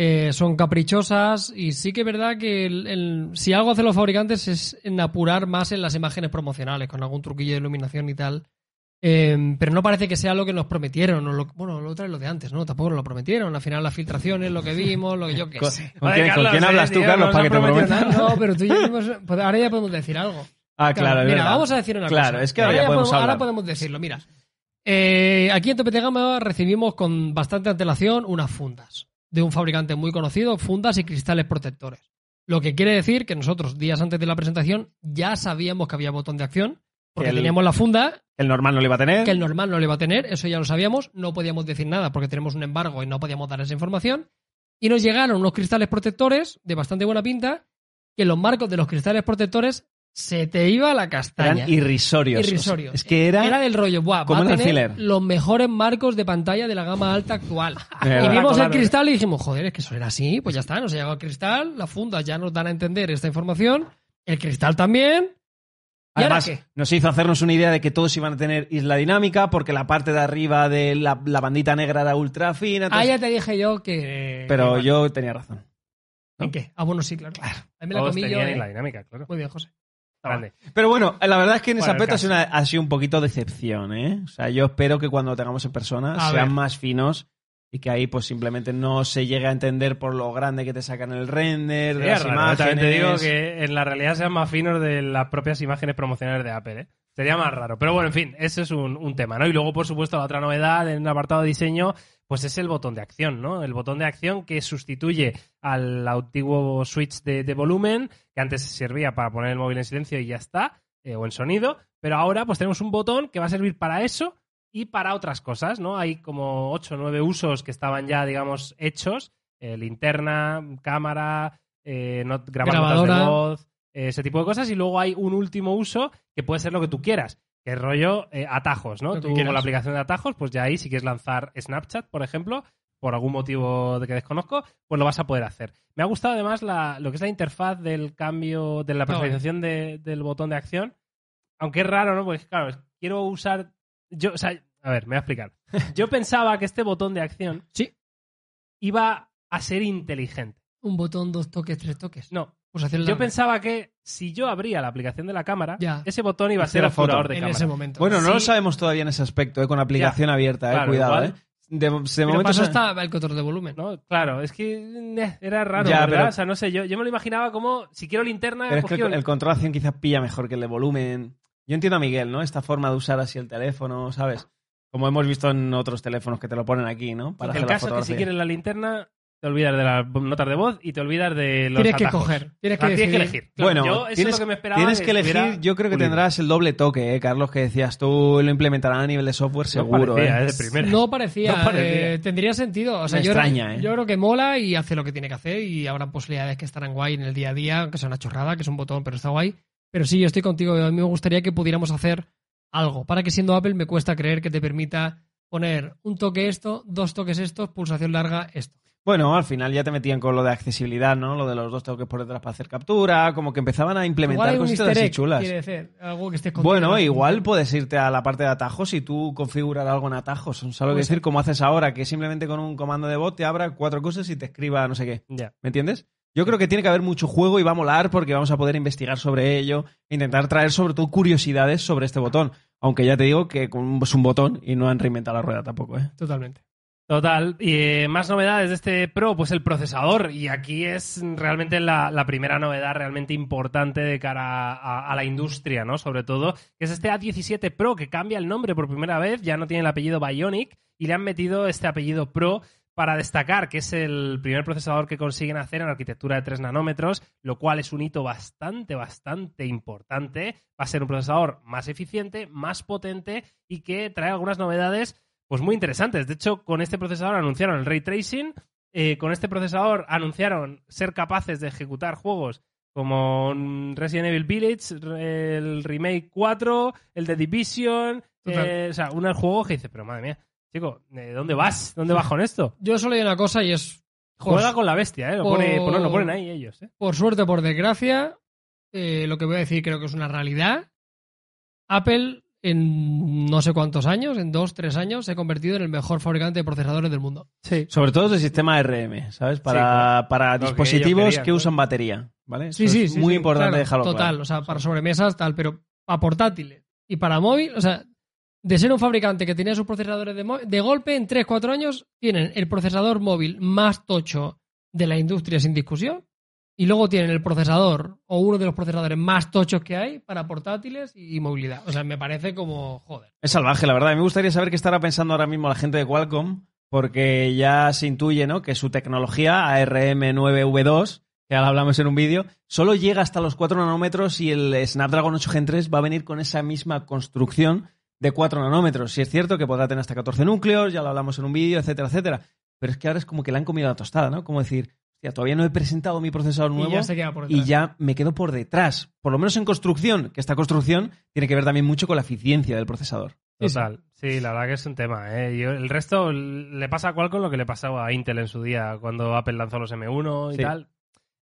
eh, son caprichosas y sí que es verdad que el- el- si algo hacen los fabricantes es en apurar más en las imágenes promocionales, con algún truquillo de iluminación y tal. Eh, pero no parece que sea lo que nos prometieron. o lo- bueno, lo otro es lo de antes, ¿no? Tampoco nos lo prometieron. Al final las filtraciones, lo que vimos, lo que yo qué ¿Con, sé. con quién, con Carlos, quién eh, hablas tú, Carlos, para que te prometan? No, pero tú y yo hemos- pues ahora ya podemos decir algo. Ah, claro, es Mira, verdad. vamos a decir una Claro, cosa. es que ahora ya podemos podemos, hablar. ahora podemos decirlo. Mira, eh, aquí en Topete Gama recibimos con bastante antelación unas fundas de un fabricante muy conocido, fundas y cristales protectores. Lo que quiere decir que nosotros, días antes de la presentación, ya sabíamos que había botón de acción, porque El- teníamos la funda, El normal no lo iba a tener. que el normal no le iba a tener, eso ya lo sabíamos, no podíamos decir nada porque tenemos un embargo y no podíamos dar esa información. Y nos llegaron unos cristales protectores de bastante buena pinta, que los marcos de los cristales protectores se te iba la castaña. Eran irrisorios. Irrisorios. Es que era... Era del rollo, buah, como va a tener los mejores marcos de pantalla de la gama alta actual. y vimos el cristal y dijimos, joder, es que eso era así, pues ya está, nos ha llegado el cristal, las fundas ya nos dan a entender esta información, el cristal también. ¿Y ahora Además, nos hizo hacernos una idea de que todos iban a tener isla dinámica porque la parte de arriba de la, la bandita negra era ultra fina. Ah, ya te dije yo que... Pero que- yo tenía razón. ¿En qué? Ah, bueno, sí, claro. A mí me la comí yo, ¿eh? la dinámica, claro. Muy bien, José. Grande. Pero bueno, la verdad es que en ese Bueno, aspecto ha sido, una- ha sido un poquito decepción, ¿eh? O sea, yo espero que cuando lo tengamos en persona A sean ver. más finos y que ahí pues simplemente no se llegue a entender por lo grande que te sacan el render, de Sería las raro, ¿eh? imágenes. También te digo que en la realidad sean más finos de las propias imágenes promocionales de Apple, ¿eh? Sería más raro. Pero bueno, en fin, ese es un, un tema, ¿no? Y luego, por supuesto, la otra novedad en el apartado de diseño, pues es el botón de acción, ¿no? El botón de acción que sustituye al antiguo switch de, de volumen, que antes servía para poner el móvil en silencio y ya está, eh, o en sonido, pero ahora pues tenemos un botón que va a servir para eso y para otras cosas, ¿no? Hay como 8 o 9 usos que estaban ya, digamos, hechos. eh, linterna, cámara, eh, grabar notas de Grabadora. voz, eh, ese tipo de cosas. Y luego hay un último uso que puede ser lo que tú quieras, que es rollo eh, atajos, ¿no? Lo Tú con la aplicación de atajos, pues ya ahí si quieres lanzar Snapchat, por ejemplo, por algún motivo de que desconozco, pues lo vas a poder hacer. Me ha gustado además la- lo que es la interfaz del cambio, de la bueno. personalización de- del botón de acción. Aunque es raro, ¿no? Porque, claro, quiero usar. Yo, o sea, a ver, me voy a explicar. Yo pensaba que este botón de acción Sí. iba a ser inteligente. Un botón, dos toques, tres toques. No. Pulsación Yo pensaba que si yo abría la aplicación de la cámara, Ya. ese botón iba a ser obturador de en cámara. ese momento. Bueno, no Sí. lo sabemos todavía en ese aspecto, ¿eh? con aplicación abierta, ¿eh? Claro, cuidado. igual. ¿eh? De, de Pero momento está el control de volumen. ¿no? Claro, es que eh, era raro, Ya, ¿verdad? pero- O sea, no sé, yo, yo me lo imaginaba como si quiero linterna, Pero es que el, el control de acción quizás pilla mejor que el de volumen. Yo entiendo a Miguel, ¿no? Esta forma de usar así el teléfono, ¿sabes? Como hemos visto en otros teléfonos que te lo ponen aquí, ¿no? Para el hacer la caso es que si quieres la linterna, te olvidas de las notas de voz y te olvidas de los Tienes que atajos. coger, tienes O sea, que tienes que decidir. elegir. Claro, Bueno, yo eso tienes, es lo que me esperaba. tienes que elegir, estuviera yo creo que tendrás el doble toque, ¿eh, Carlos? Que decías tú, lo implementarán a nivel de software No seguro, parecía, ¿eh? de primera. No parecía, No parecía. eh, tendría sentido. O sea, Me yo, extraña, ¿eh? yo creo que mola y hace lo que tiene que hacer y habrá posibilidades que estarán guay en el día a día, aunque sea una chorrada, que es un botón, pero está guay. Pero sí, yo estoy contigo. A mí me gustaría que pudiéramos hacer algo. Para que siendo Apple me cuesta creer que te permita poner un toque esto, dos toques estos, pulsación larga esto. Bueno, al final ya te metían con lo de accesibilidad, ¿no? Lo de los dos toques por detrás para hacer captura, como que empezaban a implementar easter así chulas. quiere decir, algo que esté escondido. Bueno, igual puedes irte a la parte de atajos y tú configurar algo en atajos. ¿Sabes lo que decir? Como haces ahora, que simplemente con un comando de bot te abra cuatro cosas y te escriba no sé qué. Ya. ¿Me entiendes? Yo creo que tiene que haber mucho juego y va a molar porque vamos a poder investigar sobre ello, intentar traer sobre todo curiosidades sobre este botón. Aunque ya te digo que es un botón y no han reinventado la rueda tampoco, ¿eh? Totalmente. Total. Y eh, más novedades de este Pro, pues el procesador. Y aquí es realmente la, la primera novedad realmente importante de cara a, a la industria, ¿no? Sobre todo, que es este A17 Pro, que cambia el nombre por primera vez, ya no tiene el apellido Bionic, y le han metido este apellido Pro para destacar que es el primer procesador que consiguen hacer en arquitectura de 3 nanómetros, lo cual es un hito bastante, bastante importante. Va a ser un procesador más eficiente, más potente y que trae algunas novedades pues muy interesantes. De hecho, con este procesador anunciaron el ray tracing, eh, con este procesador anunciaron ser capaces de ejecutar juegos como Resident Evil Village, el Remake 4, el de Division, eh, o sea, un juego que dice, pero madre mía, chico, ¿de dónde vas? ¿Dónde vas con esto? Yo solo hay una cosa y es. Juega con la bestia, ¿eh? Lo, por- pone- pone- lo ponen ahí ellos, ¿eh? Por suerte o por desgracia, eh, lo que voy a decir creo que es una realidad. Apple, en no sé cuántos años, en dos, tres años, se ha convertido en el mejor fabricante de procesadores del mundo. Sí. Sobre todo de sistema RM, ¿sabes? Para, claro. para que dispositivos que, usan batería, ¿vale? Sí, Eso sí, es sí, muy sí, importante claro, dejarlo Total, claro. o sea, para sobremesas, tal, pero para portátiles y para móvil, o sea, de ser un fabricante que tenía sus procesadores de, de golpe, en 3-4 años tienen el procesador móvil más tocho de la industria sin discusión. Y luego tienen el procesador o uno de los procesadores más tochos que hay para portátiles y movilidad. O sea, me parece como, joder. Es salvaje, la verdad. Me gustaría saber qué estará pensando ahora mismo la gente de Qualcomm, porque ya se intuye ¿no? que su tecnología, ARM9V2, que ahora hablamos en un vídeo, solo llega hasta los 4 nanómetros y el Snapdragon 8 Gen 3 va a venir con esa misma construcción de 4 nanómetros. Si es cierto que podrá tener hasta 14 núcleos, ya lo hablamos en un vídeo, etcétera, etcétera. Pero es que ahora es como que le han comido la tostada, ¿no? Como decir, hostia, todavía no he presentado mi procesador nuevo Y ya se queda por y detrás. ya me quedo por detrás. Por lo menos en construcción, que esta construcción tiene que ver también mucho con la eficiencia del procesador. Total. Sí, la verdad que es un tema. ¿eh? Yo- el resto le pasa a Qualcomm lo que le pasaba a Intel en su día cuando Apple lanzó los M1 y Sí. tal.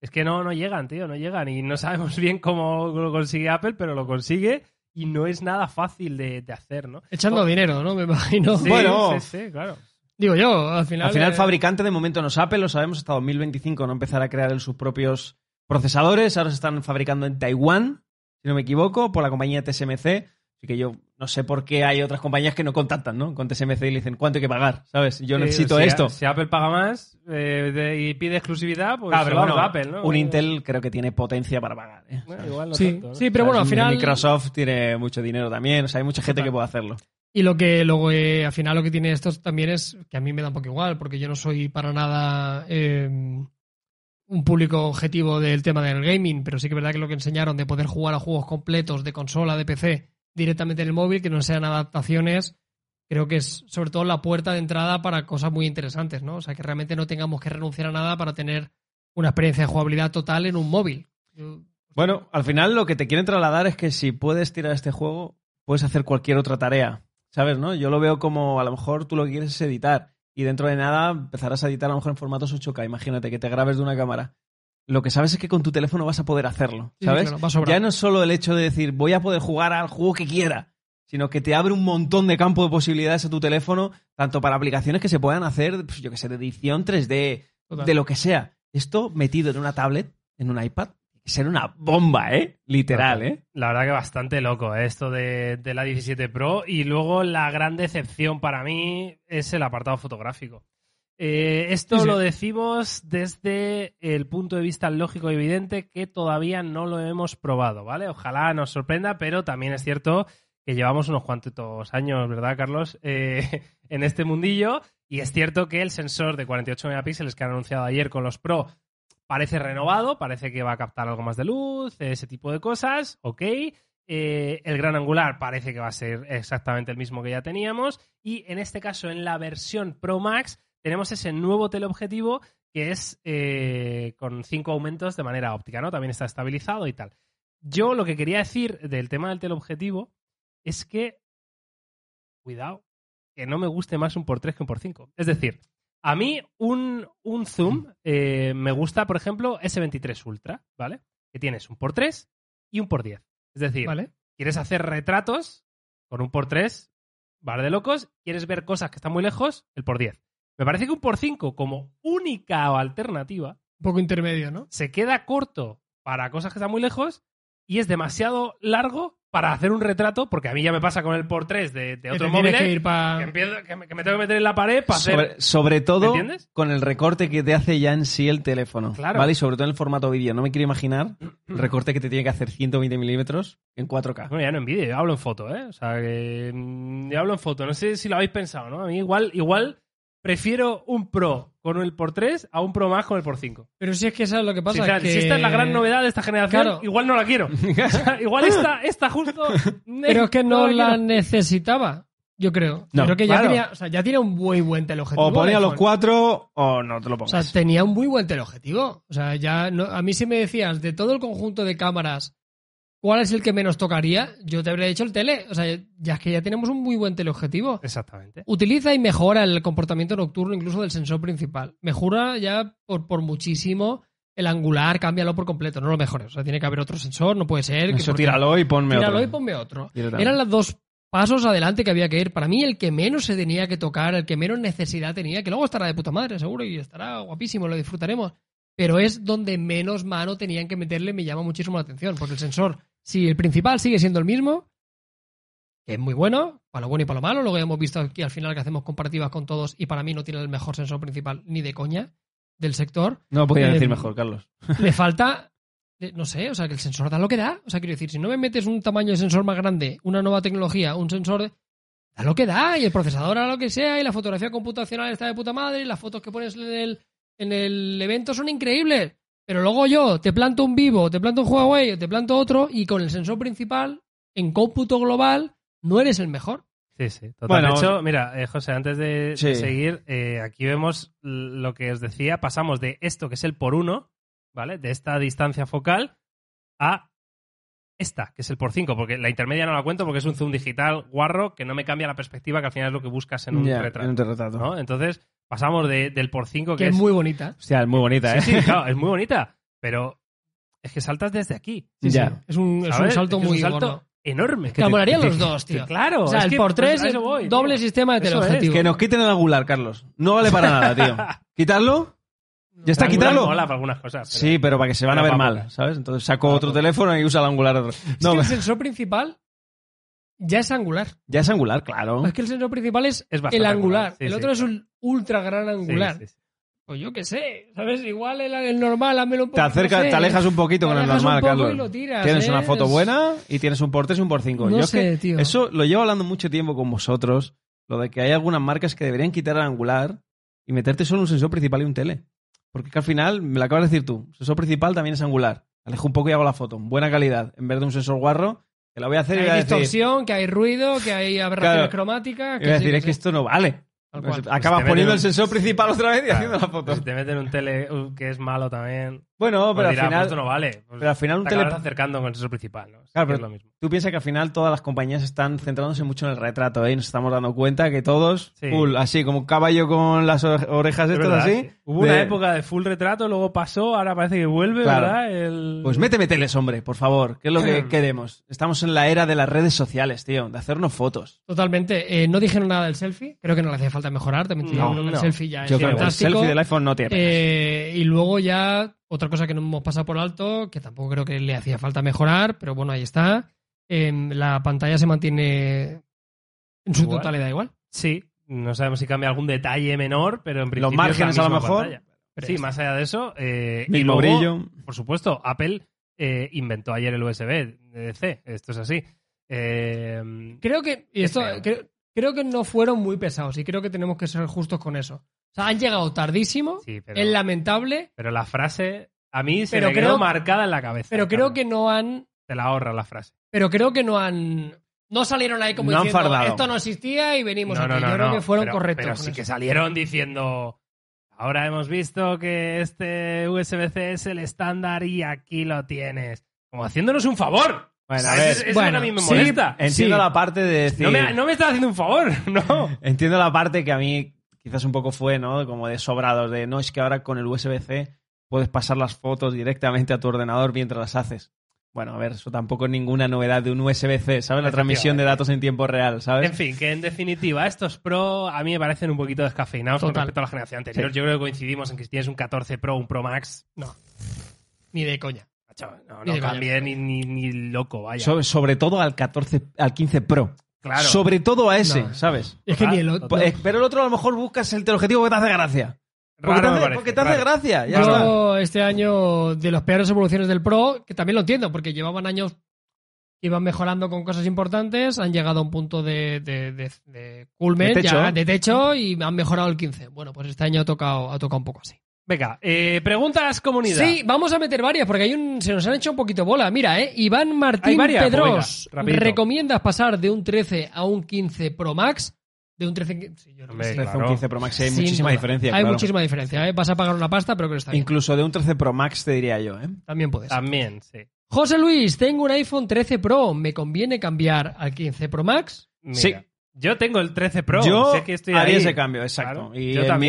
Es que no, no llegan, tío, no llegan. Y no sabemos bien cómo lo consigue Apple, pero lo consigue y no es nada fácil de, de hacer, ¿no? Echando dinero, ¿no? Me imagino. Sí, Bueno. sí, sí, claro. Digo yo, al final. Al final, eh, el fabricante de momento no es Apple, lo sabemos, hasta 2025 no empezará a crear sus propios procesadores. Ahora se están fabricando en Taiwán, si no me equivoco, por la compañía TSMC. Así que yo no sé por qué hay otras compañías que no contactan, ¿no? Con TSMC y le dicen cuánto hay que pagar, ¿sabes? Yo Sí, necesito si- esto. Si Apple paga más eh, de- y pide exclusividad, pues Ah, pero bueno, Apple, ¿no? un Intel creo que tiene potencia para pagar. ¿eh? Bueno, igual no Sí, tanto, ¿no? sí, pero bueno, al final. Microsoft tiene mucho dinero también, o sea, hay mucha gente Total. que puede hacerlo. Y lo que luego, eh, al final, lo que tiene esto también es que a mí me da un poco igual, porque yo no soy para nada eh, un público objetivo del tema del gaming, pero sí que es verdad que lo que enseñaron de poder jugar a juegos completos de consola, de PC, directamente en el móvil, que no sean adaptaciones, creo que es sobre todo la puerta de entrada para cosas muy interesantes, ¿no? O sea, que realmente no tengamos que renunciar a nada para tener una experiencia de jugabilidad total en un móvil. Bueno, al final lo que te quieren trasladar es que si puedes tirar este juego, puedes hacer cualquier otra tarea. ¿Sabes, no? Yo lo veo como a lo mejor tú lo que quieres es editar y dentro de nada empezarás a editar a lo mejor en formatos 8K. Imagínate que te grabes de una cámara. Lo que sabes es que con tu teléfono vas a poder hacerlo, Sí, ¿sabes? claro, ya no es solo el hecho de decir voy a poder jugar al juego que quiera, sino que te abre un montón de campo de posibilidades a tu teléfono, tanto para aplicaciones que se puedan hacer, pues, yo que sé, de edición 3D, Total. de lo que sea. Esto metido en una tablet, en un iPad, ser una bomba, ¿eh? Literal. ¿eh? La verdad que bastante loco ¿eh? esto de, de la 17 Pro. Y luego la gran decepción para mí es el apartado fotográfico. Eh, esto Sí, sí. lo decimos desde el punto de vista lógico y evidente que todavía no lo hemos probado, ¿vale? Ojalá nos sorprenda, pero también es cierto que llevamos unos cuantos años, ¿verdad, Carlos? Eh, en este mundillo. Y es cierto que el sensor de 48 megapíxeles que han anunciado ayer con los Pro parece renovado, parece que va a captar algo más de luz, ese tipo de cosas, ok. Eh, el gran angular parece que va a ser exactamente el mismo que ya teníamos. Y en este caso, en la versión Pro Max, tenemos ese nuevo teleobjetivo que es eh, con cinco aumentos de manera óptica, ¿no? También está estabilizado y tal. Yo lo que quería decir del tema del teleobjetivo es que, cuidado, que no me guste más un por 3 que un por 5. Es decir, a mí un, un zoom eh, me gusta, por ejemplo, S23 Ultra, ¿vale? Que tienes un por 3 y un por 10. Es decir, ¿Vale? quieres hacer retratos con un por 3, vale de locos, quieres ver cosas que están muy lejos, el por 10. Me parece que un por 5 como única alternativa Un poco intermedio, ¿no? se queda corto para cosas que están muy lejos y es demasiado largo para hacer un retrato, porque a mí ya me pasa con el por 3 de, de tienes móviles que ir pa- que, que me, que me tengo que meter en la pared para hacer... Sobre, todo entiendes? con el recorte que te hace ya en sí el teléfono. Claro. ¿Vale? Y sobre todo en el formato vídeo. No me quiero imaginar el recorte que te tiene que hacer 120 milímetros en 4K. Bueno, ya no en vídeo, yo hablo en foto, ¿eh? O sea, que mm, yo hablo en foto. No sé si lo habéis pensado, ¿no? A mí igual, igual prefiero un Pro con el por 3 a un Pro más con el por 5. Pero si es que eso es lo que pasa. Si, o sea, que... si esta es la gran novedad de esta generación, Claro. igual no la quiero. O sea, igual esta, esta justo... Pero es que no, la necesitaba, yo creo. No, creo que ya claro. tenía, o sea, ya tiene un muy buen teleobjetivo. O ponía los cuatro o no te lo O pongas. sea, tenía un muy buen teleobjetivo. O sea, ya no- a mí si me decías de todo el conjunto de cámaras, ¿cuál es el que menos tocaría? Yo te habría dicho el tele. O sea, ya es que ya tenemos un muy buen teleobjetivo. Exactamente. Utiliza y mejora el comportamiento nocturno incluso del sensor principal. Mejora ya por, por muchísimo el angular, cámbialo por completo, no lo mejores. O sea, tiene que haber otro sensor, no puede ser. que Eso porque- tíralo y ponme Tíralo otro. y ponme otro. Eran los dos pasos adelante que había que ir. Para mí, el que menos se tenía que tocar, el que menos necesidad tenía, que luego estará de puta madre, seguro, y estará guapísimo, lo disfrutaremos. Pero es donde menos mano tenían que meterle, me llama muchísimo la atención, porque el sensor, si el principal sigue siendo el mismo, que es muy bueno, para lo bueno y para lo malo. Luego ya hemos visto aquí al final que hacemos comparativas con todos y para mí no tiene el mejor sensor principal ni de coña del sector. No lo podía Eh, decir mejor, Carlos. Le falta, eh, no sé, o sea, que el sensor da lo que da. O sea, quiero decir, si no me metes un tamaño de sensor más grande, una nueva tecnología, un sensor, de- da lo que da. Y el procesador a lo que sea, y la fotografía computacional está de puta madre, y las fotos que pones en el, en el evento son increíbles. Pero luego yo te planto un Vivo, te planto un Huawei, o te planto otro, y con el sensor principal, en cómputo global, no eres el mejor. Sí, sí. Total. Bueno, de hecho, mira, eh, José, antes de, seguir, eh, aquí vemos lo que os decía. Pasamos de esto, que es el por uno, ¿vale? De esta distancia focal, a esta, que es el por 5, porque la intermedia no la cuento porque es un zoom digital guarro que no me cambia la perspectiva, que al final es lo que buscas en un retrato. en un retrato. ¿no? Entonces, pasamos de- del por 5, Que que es muy bonita. Hostia, es muy bonita, ¿eh? Sí, sí, claro, es muy bonita, pero es que saltas desde aquí. Sí, Ya. sí. Es un, es un salto Es es muy un salto gordo. enorme. Que molarían los dos, tío. Claro. O sea, es el que, por pues, 3 a eso voy, doble tío. sistema de es, teleobjetivo. Que nos quiten el angular, Carlos. No vale para nada, tío. ¿Quitarlo? ¿Ya está quitarlo? mola para algunas cosas. pero- Sí, pero para que se van a ver mal. ¿sabes? Entonces saco otro teléfono y usa el angular otro. Es que el sensor principal ya es angular. ya es angular, claro. Es que el sensor principal es, Es bastante el angular. sí, el sí, otro es un ultra gran angular. sí, sí. Pues yo qué sé, ¿sabes? Igual el, el normal, házmelo un poco. Te acercas, no sé. te alejas un poquito Te con el normal, un poco Carlos. y lo tiras, tienes ¿eh? una foto Es- buena y tienes un por 3 y un por 5. No Yo es que sé, tío. Eso lo llevo hablando mucho tiempo con vosotros, lo de que hay algunas marcas que deberían quitar el angular y meterte solo un sensor principal y un tele. Porque es que al final, me lo acabas de decir tú, el sensor principal también es angular. Alejo un poco y hago la foto. Buena calidad. En vez de un sensor guarro, que la voy a hacer Que y voy hay a decir, distorsión, que hay ruido, que hay aberraciones Claro. cromáticas. y voy a sí, decir, que es que esto no vale. Pues acabas meten poniendo un- el sensor principal otra vez y Claro, haciendo la foto. Si te meten un tele uh, que es malo también. Bueno, pues pero al pues final, esto no vale. Pues pero al final un te tele... acercando con el sensor principal, ¿no? Claro, pero es lo mismo. Tú piensas que al final todas las compañías están centrándose mucho en el retrato, ¿eh? Y nos estamos dando cuenta que todos, Sí. full, así como un caballo con las ore- orejas Es estas verdad, así. sí. Hubo una época de full retrato, luego pasó, ahora parece que vuelve, Claro. ¿verdad? El... Pues méteme teles, hombre, por favor. ¿Qué es lo que queremos? Estamos en la era de las redes sociales, tío, de hacernos fotos. Totalmente. Eh, no dijeron nada del selfie. Creo que no le hacía falta mejorar. También No, que el no. selfie ya Yo es creo que el fantástico. selfie del iPhone no tiene. Eh, y luego ya otra cosa que no hemos pasado por alto, que tampoco creo que le hacía falta mejorar, pero bueno, ahí está. Em, la pantalla se mantiene en su Igual. totalidad igual. Sí, no sabemos si cambia algún detalle menor, pero en principio. Los márgenes es la a lo mejor. pantalla. Pero Sí, más allá de eso. eh, y luego, brillo. Por supuesto, Apple eh, inventó ayer el USB-C. Esto es así. Eh, Creo que, y esto, creo, creo que no fueron muy pesados y creo que tenemos que ser justos con eso. O sea, han llegado tardísimo, sí, pero, es lamentable, pero la frase a mí se Pero me quedó marcada en la cabeza. pero creo que no han, Te la ahorra la frase. pero creo que no han, no salieron ahí como No han diciendo fardado. esto no existía y venimos No, aquí. no, no, Yo creo que fueron pero- correctos. Pero sí eso. que salieron diciendo. Ahora hemos visto que este USB-C es el estándar y aquí lo tienes. Como haciéndonos un favor. Bueno, a ver, Es- es lo bueno, que a mí me sí, molesta. Entiendo Sí. la parte de decir... No me, no me estás haciendo un favor, no. Entiendo la parte que a mí quizás un poco fue, ¿no? Como de sobrados, de no, es que ahora con el USB-C puedes pasar las fotos directamente a tu ordenador mientras las haces. Bueno, a ver, eso tampoco es ninguna novedad de un USB-C, ¿sabes? La transmisión de datos en tiempo real, ¿sabes? En fin, que en definitiva, estos Pro a mí me parecen un poquito descafeinados con respecto a la generación anterior. Yo creo que coincidimos en que si tienes un 14 Pro, un Pro Max, No, ni de coña. No, no cambie ni, ni, ni loco, vaya. So- sobre todo al 14, al 15 Pro. claro. Sobre todo a ese, No. ¿sabes? Es que ni el otro. total. Eh, Pero el otro a lo mejor buscas el teleobjetivo que te hace gracia. Porque Raro te hace, parece, porque te hace raro. gracia, ya está. Yo este año, de las peores evoluciones del Pro, que también lo entiendo, porque llevaban años que iban mejorando con cosas importantes, han llegado a un punto de, de, de, de culmen, De techo. ya, de techo, y han mejorado el 15. Bueno, pues este año ha tocado, ha tocado un poco así. Venga, eh, preguntas comunidad. Sí, vamos a meter varias, porque hay un, se nos han hecho un poquito bola. Mira, eh, Iván Martín varias, pues Pedros, venga, rapidito. ¿recomiendas pasar de un 13 a un 15 Pro Max? De un 13... sí, yo que Hombre, sí. 13 claro. un 15 Pro Max hay Sin muchísima duda. diferencia. Hay claro. muchísima diferencia, ¿eh? Vas a pagar una pasta, pero que está bien. Incluso de un 13 Pro Max te diría yo, ¿eh? También puedes. También, sí. José Luis, tengo un iPhone 13 Pro. ¿Me conviene cambiar al 15 Pro Max? Mira, Sí. Yo tengo el 13 Pro. yo sé que estoy haría ahí. ese cambio, exacto. Claro, Y yo en, mi,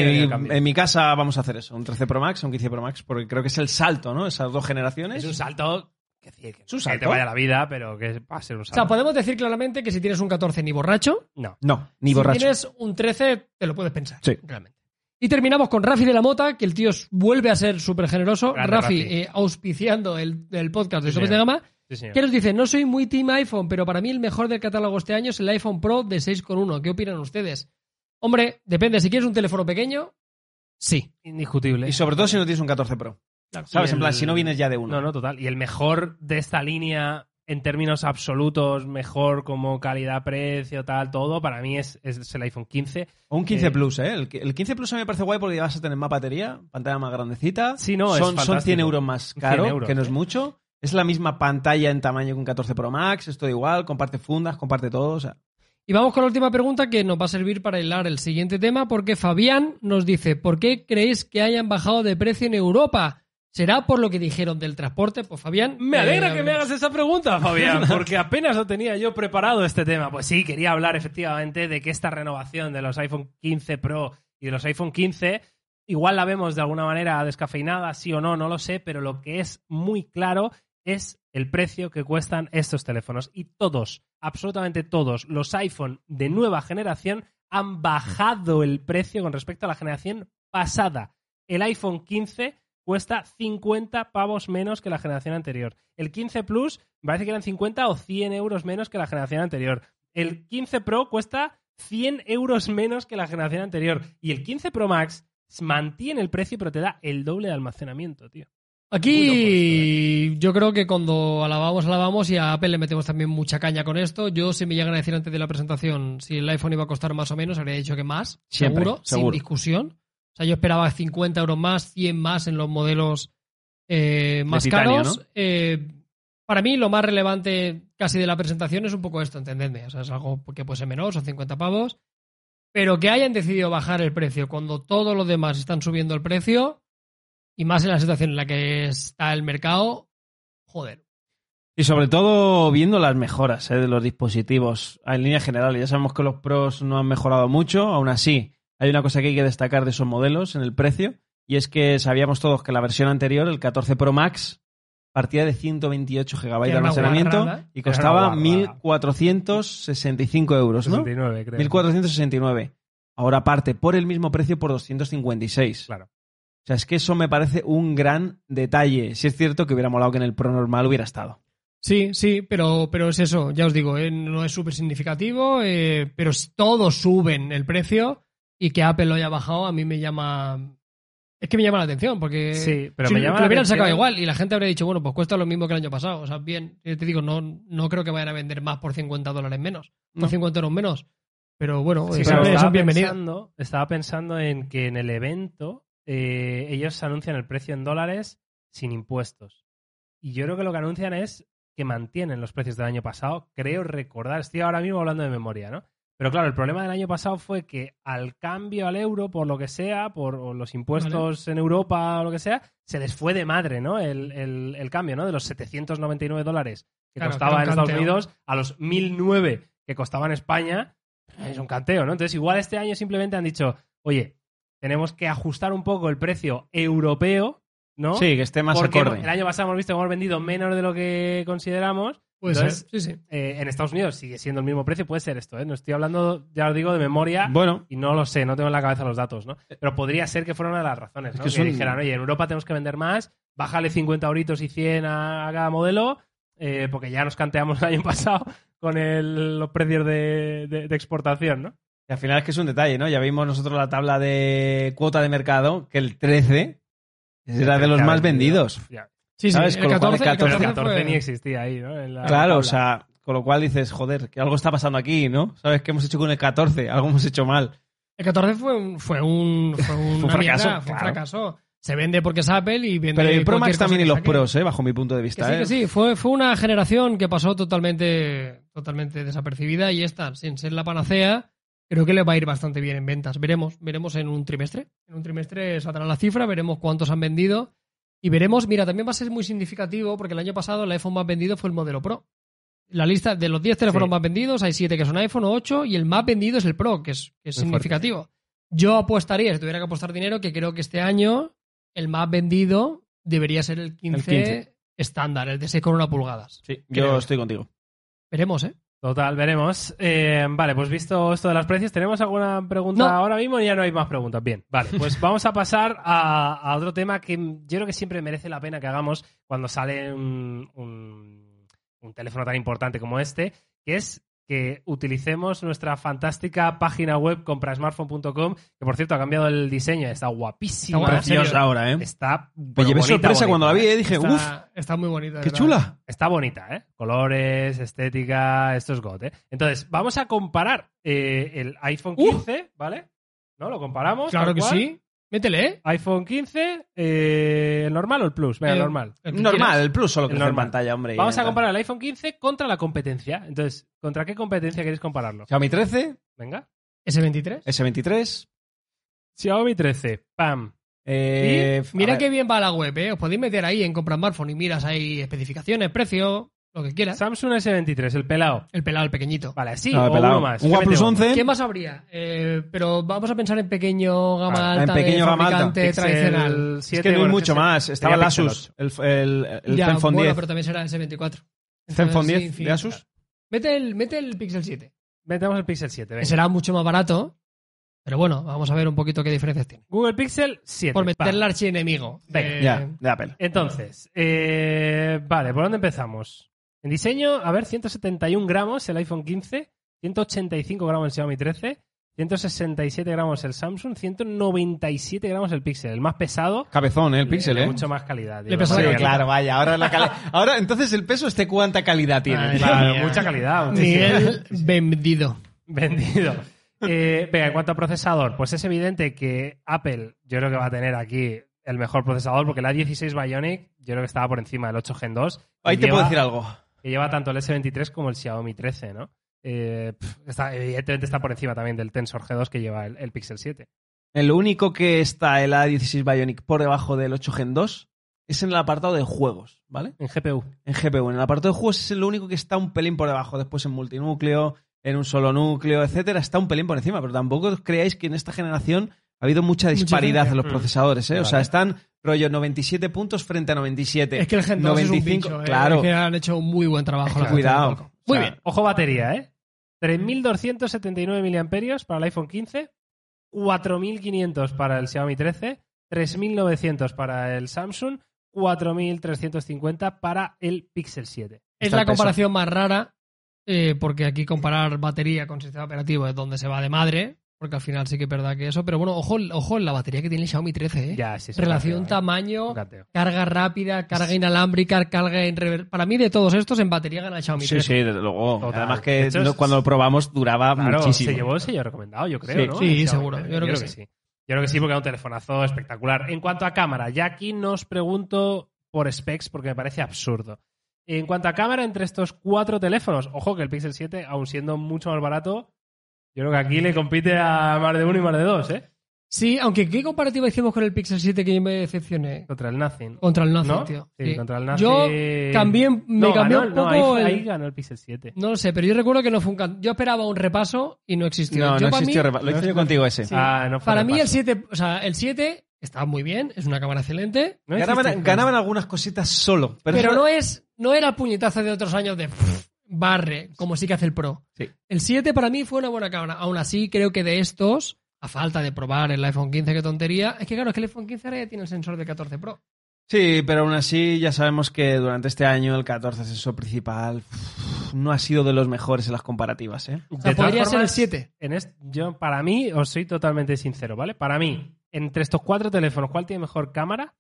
en mi casa vamos a hacer eso, un 13 Pro Max, un 15 Pro Max, porque creo que es el salto, ¿no? Esas dos generaciones. Es un salto. Que, que, Es un que salto. te vaya la vida, pero que va a ser un O salto. sea, podemos decir claramente que si tienes un 14 ni borracho, No. No, ni si borracho. tienes un 13 te lo puedes pensar. Sí. Realmente. Y terminamos con Rafi de la Mota, que el tío vuelve a ser súper generoso. Grande Rafi, Rafi. eh, auspiciando el, el podcast de Sí, Topes de. Gama. Sí. ¿Qué nos dice? No soy muy team iPhone, pero para mí el mejor del catálogo este año es el iPhone Pro de 6,1. ¿Qué opinan ustedes? Hombre, depende. Si quieres un teléfono pequeño, sí. Indiscutible. Y sobre todo si no tienes un 14 Pro. ¿Sabes? En plan, si no vienes ya de uno. No, no, total. Y el mejor de esta línea en términos absolutos, mejor como calidad, precio, tal, todo, para mí es, es el iPhone 15. O un 15 Eh, Plus, ¿eh? El, el 15 Plus a mí me parece guay porque vas a tener más batería, pantalla más grandecita. Sí, no, es son, son fantástico. 100 euros más 100 caro, euros, que no es ¿eh? mucho. Es la misma pantalla en tamaño que un 14 Pro Max, es todo igual, comparte fundas, comparte todo. O sea, Y vamos con la última pregunta que nos va a servir para hilar el siguiente tema, porque Fabián nos dice, ¿por qué creéis que hayan bajado de precio en Europa? ¿Será por lo que dijeron del transporte? Pues Fabián... Me alegra eh, que me hagas esa pregunta, Fabián, porque apenas lo tenía yo preparado este tema. Pues sí, quería hablar efectivamente de que esta renovación de los iPhone 15 Pro y de los iPhone 15 igual la vemos de alguna manera descafeinada, sí o no, no lo sé, pero lo que es muy claro es el precio que cuestan estos teléfonos. Y todos, absolutamente todos, los iPhone de nueva generación han bajado el precio con respecto a la generación pasada. El iPhone 15 cuesta 50 pavos menos que la generación anterior. El 15 Plus parece que eran 50 o 100 euros menos que la generación anterior. El 15 Pro cuesta 100 euros menos que la generación anterior. Y el 15 Pro Max mantiene el precio, pero te da el doble de almacenamiento, tío. Aquí yo creo que cuando alabamos, alabamos y a Apple le metemos también mucha caña con esto. Yo, si me llegan a decir antes de la presentación si el iPhone iba a costar más o menos, habría dicho que más, Siempre, seguro, sin discusión. O sea, yo esperaba 50 euros más, 100 más en los modelos eh, más titanio, caros. ¿no? Eh, para mí, lo más relevante casi de la presentación es un poco esto, entendedme. O sea, es algo que puede ser menor, son 50 pavos. Pero que hayan decidido bajar el precio cuando todos los demás están subiendo el precio, y más en la situación en la que está el mercado, joder. Y sobre todo viendo las mejoras ¿eh? de los dispositivos en línea general. Ya sabemos que los pros no han mejorado mucho, aún así hay una cosa que hay que destacar de esos modelos en el precio y es que sabíamos todos que la versión anterior, el 14 Pro Max, partía de 128 GB de almacenamiento guarrada. y costaba guarrada. 1.465 euros, ¿no? 69, creo. 1.469. Ahora parte por el mismo precio por 256. Claro. O sea, es que eso me parece un gran detalle. Si es cierto que hubiera molado que en el Pro normal hubiera estado. Sí, sí, pero, pero es eso, ya os digo, eh, no es súper significativo, eh, pero todos suben el precio y que Apple lo haya bajado a mí me llama... Es que me llama la atención, porque Sí, pero si me llama lo hubieran sacado atención- igual y la gente habría dicho, bueno, pues cuesta lo mismo que el año pasado. O sea, bien, eh, te digo, no, no creo que vayan a vender más por 50 dólares menos, por No. 50 euros menos. Pero bueno, Sí, eh, pero estaba bienvenidos. pensando, estaba pensando en que en el evento eh, ellos anuncian el precio en dólares sin impuestos. Y yo creo que lo que anuncian es que mantienen los precios del año pasado. Creo recordar, estoy ahora mismo hablando de memoria, ¿no? Pero claro, el problema del año pasado fue que al cambio al euro, por lo que sea, por los impuestos en Europa o lo que sea, se les fue de madre, ¿no? El, el- el cambio, ¿no? De los 799 dólares que Claro, costaba en Estados. Unidos a los 1009 que costaba en España, es un canteo, ¿no? Entonces, igual este año simplemente han dicho, oye, tenemos que ajustar un poco el precio europeo, ¿no? Sí, que esté más Porque acorde. el año pasado hemos visto que hemos vendido menos de lo que consideramos. Puede Entonces, ser, sí, sí. eh, en Estados Unidos sigue siendo el mismo precio, puede ser esto, ¿eh? No estoy hablando, ya os digo, de memoria Bueno, y no lo sé, no tengo en la cabeza los datos, ¿no? Pero podría ser que fuera una de las razones, Es ¿no? que Que, son- dijeran, oye, en Europa tenemos que vender más, bájale 50 euritos y 100 a, a cada modelo, eh, porque ya nos canteamos el año pasado con el- los precios de, de- de exportación, ¿no? Y al final es que es un detalle, ¿no? Ya vimos nosotros la tabla de cuota de mercado, que el 13 era de los más vendidos. Ya. Sí, sí, ¿Sabes? el Con lo cual 14, el el Pero el 14 14 fue- ni existía ahí, ¿no? En la Claro, tabla. o sea, con lo cual dices, joder, que algo está pasando aquí, ¿no? ¿Sabes qué hemos hecho con el 14? Algo hemos hecho mal. El 14 fue un, fue un, fue un, Fue un fracaso, fue un fracaso. Se vende porque es Apple y vende Pero el Pro Max también y los saque. Pros, ¿eh? Bajo mi punto de Que vista, sí, ¿eh? que sí, fue, fue una generación que pasó totalmente, totalmente desapercibida y esta, sin ser la panacea, creo que le va a ir bastante bien en ventas. Veremos, veremos en un trimestre. En un trimestre saldrá la cifra, veremos cuántos han vendido y veremos, mira, también va a ser muy significativo porque el año pasado el iPhone más vendido fue el modelo Pro. La lista de los 10 teléfonos Sí. más vendidos, hay 7 que son iPhone o 8 y el más vendido es el Pro, que es, que es Muy significativo. Yo apostaría, si tuviera que apostar dinero, que creo que este año el más vendido debería ser el 15, 15. estándar, el de 6,1 pulgadas. Sí, yo estoy contigo. Veremos, ¿eh? Total, veremos. Eh, vale, pues visto esto de los precios, ¿tenemos alguna pregunta No. ahora mismo? Ya no hay más preguntas. Bien, vale, pues vamos a pasar a, a otro tema que yo creo que siempre merece la pena que hagamos cuando sale un, un- un teléfono tan importante como este, que es que utilicemos nuestra fantástica página web comprasmartphone.com, que por cierto ha cambiado el diseño, está guapísima. Está serio. Preciosa ahora, ¿eh? Está Me pero llevé bonita, sorpresa bonita, cuando la vi, ¿eh? ¿eh? Dije, uff, Está, está muy bonita. qué ¿verdad? chula. Está bonita, ¿eh? Colores, estética, esto es God, ¿eh? Entonces, vamos a comparar eh, el iPhone Uh. 15, ¿vale? ¿No? Lo comparamos. Claro tal que cual. sí. Métele, ¿eh? iPhone 15, eh, ¿el normal o el Plus? Venga, normal. el Normal, quieras. el plus solo que El en normal. pantalla, hombre. Vamos a comparar el iPhone 15 contra la competencia. Entonces, ¿contra qué competencia queréis compararlo? Xiaomi 13, Venga. S23. S23. Xiaomi 13, pam. eh, mira qué bien va la web, ¿eh? Os podéis meter ahí en comprar smartphone y miras ahí especificaciones, precio, lo que quieras. Samsung S23, el pelado. El pelado, el pequeñito. Vale, así no, o pelado. uno más. Un ¿Qué OnePlus metemos? 11. ¿Qué más habría? Eh, pero vamos a pensar en pequeño gama Ah, en alta pequeño de gama alta. tradicional. Es 7, que no hay bueno, mucho más. Estaba el Asus, el, el, el ya, Zenfone bueno, 10. pero también será S24. Zenfone Entonces, 10 sí, en fin. de Asus. Mete el, mete el Pixel 7. Metemos el Pixel 7, Que venga. será mucho más barato. Pero bueno, vamos a ver un poquito qué diferencias tiene. Google Pixel 7. Por meter el archienemigo. Venga, de- Ya, de Apple. Entonces, eh, vale, ¿por dónde empezamos? En diseño, a ver, 171 gramos el iPhone 15, 185 gramos el Xiaomi 13, 167 gramos el Samsung, 197 gramos el Pixel, el más pesado. Cabezón, ¿eh? el Pixel, ¿eh? Mucho más calidad. Le digo, pesa Sí, calidad. claro, vaya. Ahora, la cali- ahora entonces el peso, este cuánta calidad tiene. Ay, Claro, mucha calidad. vendido. Vendido. Eh, venga, en cuanto a procesador, pues es evidente que Apple, yo creo que va a tener aquí el mejor procesador, porque la 16 Bionic, yo creo que estaba por encima del 8 Gen 2. Ahí te lleva- puedo decir algo. Que lleva tanto el S23 como el Xiaomi 13, ¿no? Eh, está- evidentemente está por encima también del Tensor G2 que lleva el, el Pixel 7. El único que está el A16 Bionic por debajo del 8 Gen 2 es en el apartado de juegos, ¿vale? En GPU. En GPU. En el apartado de juegos es el único que está un pelín por debajo. Después en multinúcleo, en un solo núcleo, etcétera, está un pelín por encima. Pero tampoco creáis que en esta generación ha habido mucha disparidad en los Mm. procesadores, ¿eh? O sea, están rollo 97 puntos frente a 97. Es que el Gen 2 es un 95, eh. claro. Es que han hecho un muy buen trabajo. Es que la gente cuidado. Muy O sea, bien. Ojo batería, ¿eh? 3.279 mAh para el iPhone 15, 4.500 para el Xiaomi 13, 3.900 para el Samsung, 4.350 para el Pixel 7. Es Está la peso. comparación más rara, eh, porque aquí comparar batería con sistema operativo es donde se va de madre, porque al final sí que es verdad que eso. Pero bueno, ojo, ojo en la batería que tiene el Xiaomi 13, ¿eh? Ya, sí, un Relación ¿eh? tamaño, carga rápida, carga inalámbrica, carga en rever- Para mí, de todos estos, en batería gana el Xiaomi Sí, 13. sí, desde luego. Total. Además De que hecho, no- es- cuando lo probamos duraba Claro, muchísimo. se llevó el sello recomendado, yo creo, Sí. ¿no? Sí, seguro. 13. Yo creo que sí. Yo creo que sí, porque era un telefonazo espectacular. En cuanto a cámara, ya aquí no os pregunto por specs porque me parece absurdo. En cuanto a cámara, entre estos cuatro teléfonos, ojo que el Pixel 7, aun siendo mucho más barato, yo creo que aquí le compite a más de uno y más de dos, ¿eh? Sí, aunque ¿qué comparativa hicimos con el Pixel 7 que yo me decepcioné? Contra el Nothing. Contra el Nothing, ¿No? tío. Sí, Sí. contra el Nothing. Yo cambié, me No, cambió ganó- un no, poco ahí, el- ahí ganó el Pixel 7. No lo sé, pero yo recuerdo que no fue un... can- Yo esperaba un repaso y no existió. No, Yo no para existió. mí- repa- Lo hice no yo contigo ese. Sí. Ah, no fue Para mí el repaso. 7, o sea, el 7 está muy bien, es una cámara excelente, No ganaban, algunas cositas solo. Pero, pero, eso- no es no era el puñetazo de otros años de barre, como sí que hace el Pro. Sí. El 7 para mí fue una buena cámara. Aún así, creo que de estos, a falta de probar el iPhone 15, qué tontería, es que claro, es que el iPhone 15 ahora ya tiene el sensor de 14 Pro. Sí, pero aún así ya sabemos que durante este año el 14 sensor principal uf, no ha sido de los mejores en las comparativas, ¿eh? O sea, De todas podría ser el formas, 7. En yo, para mí, os soy totalmente sincero, ¿vale? Para mí, entre estos cuatro teléfonos, ¿cuál tiene mejor cámara?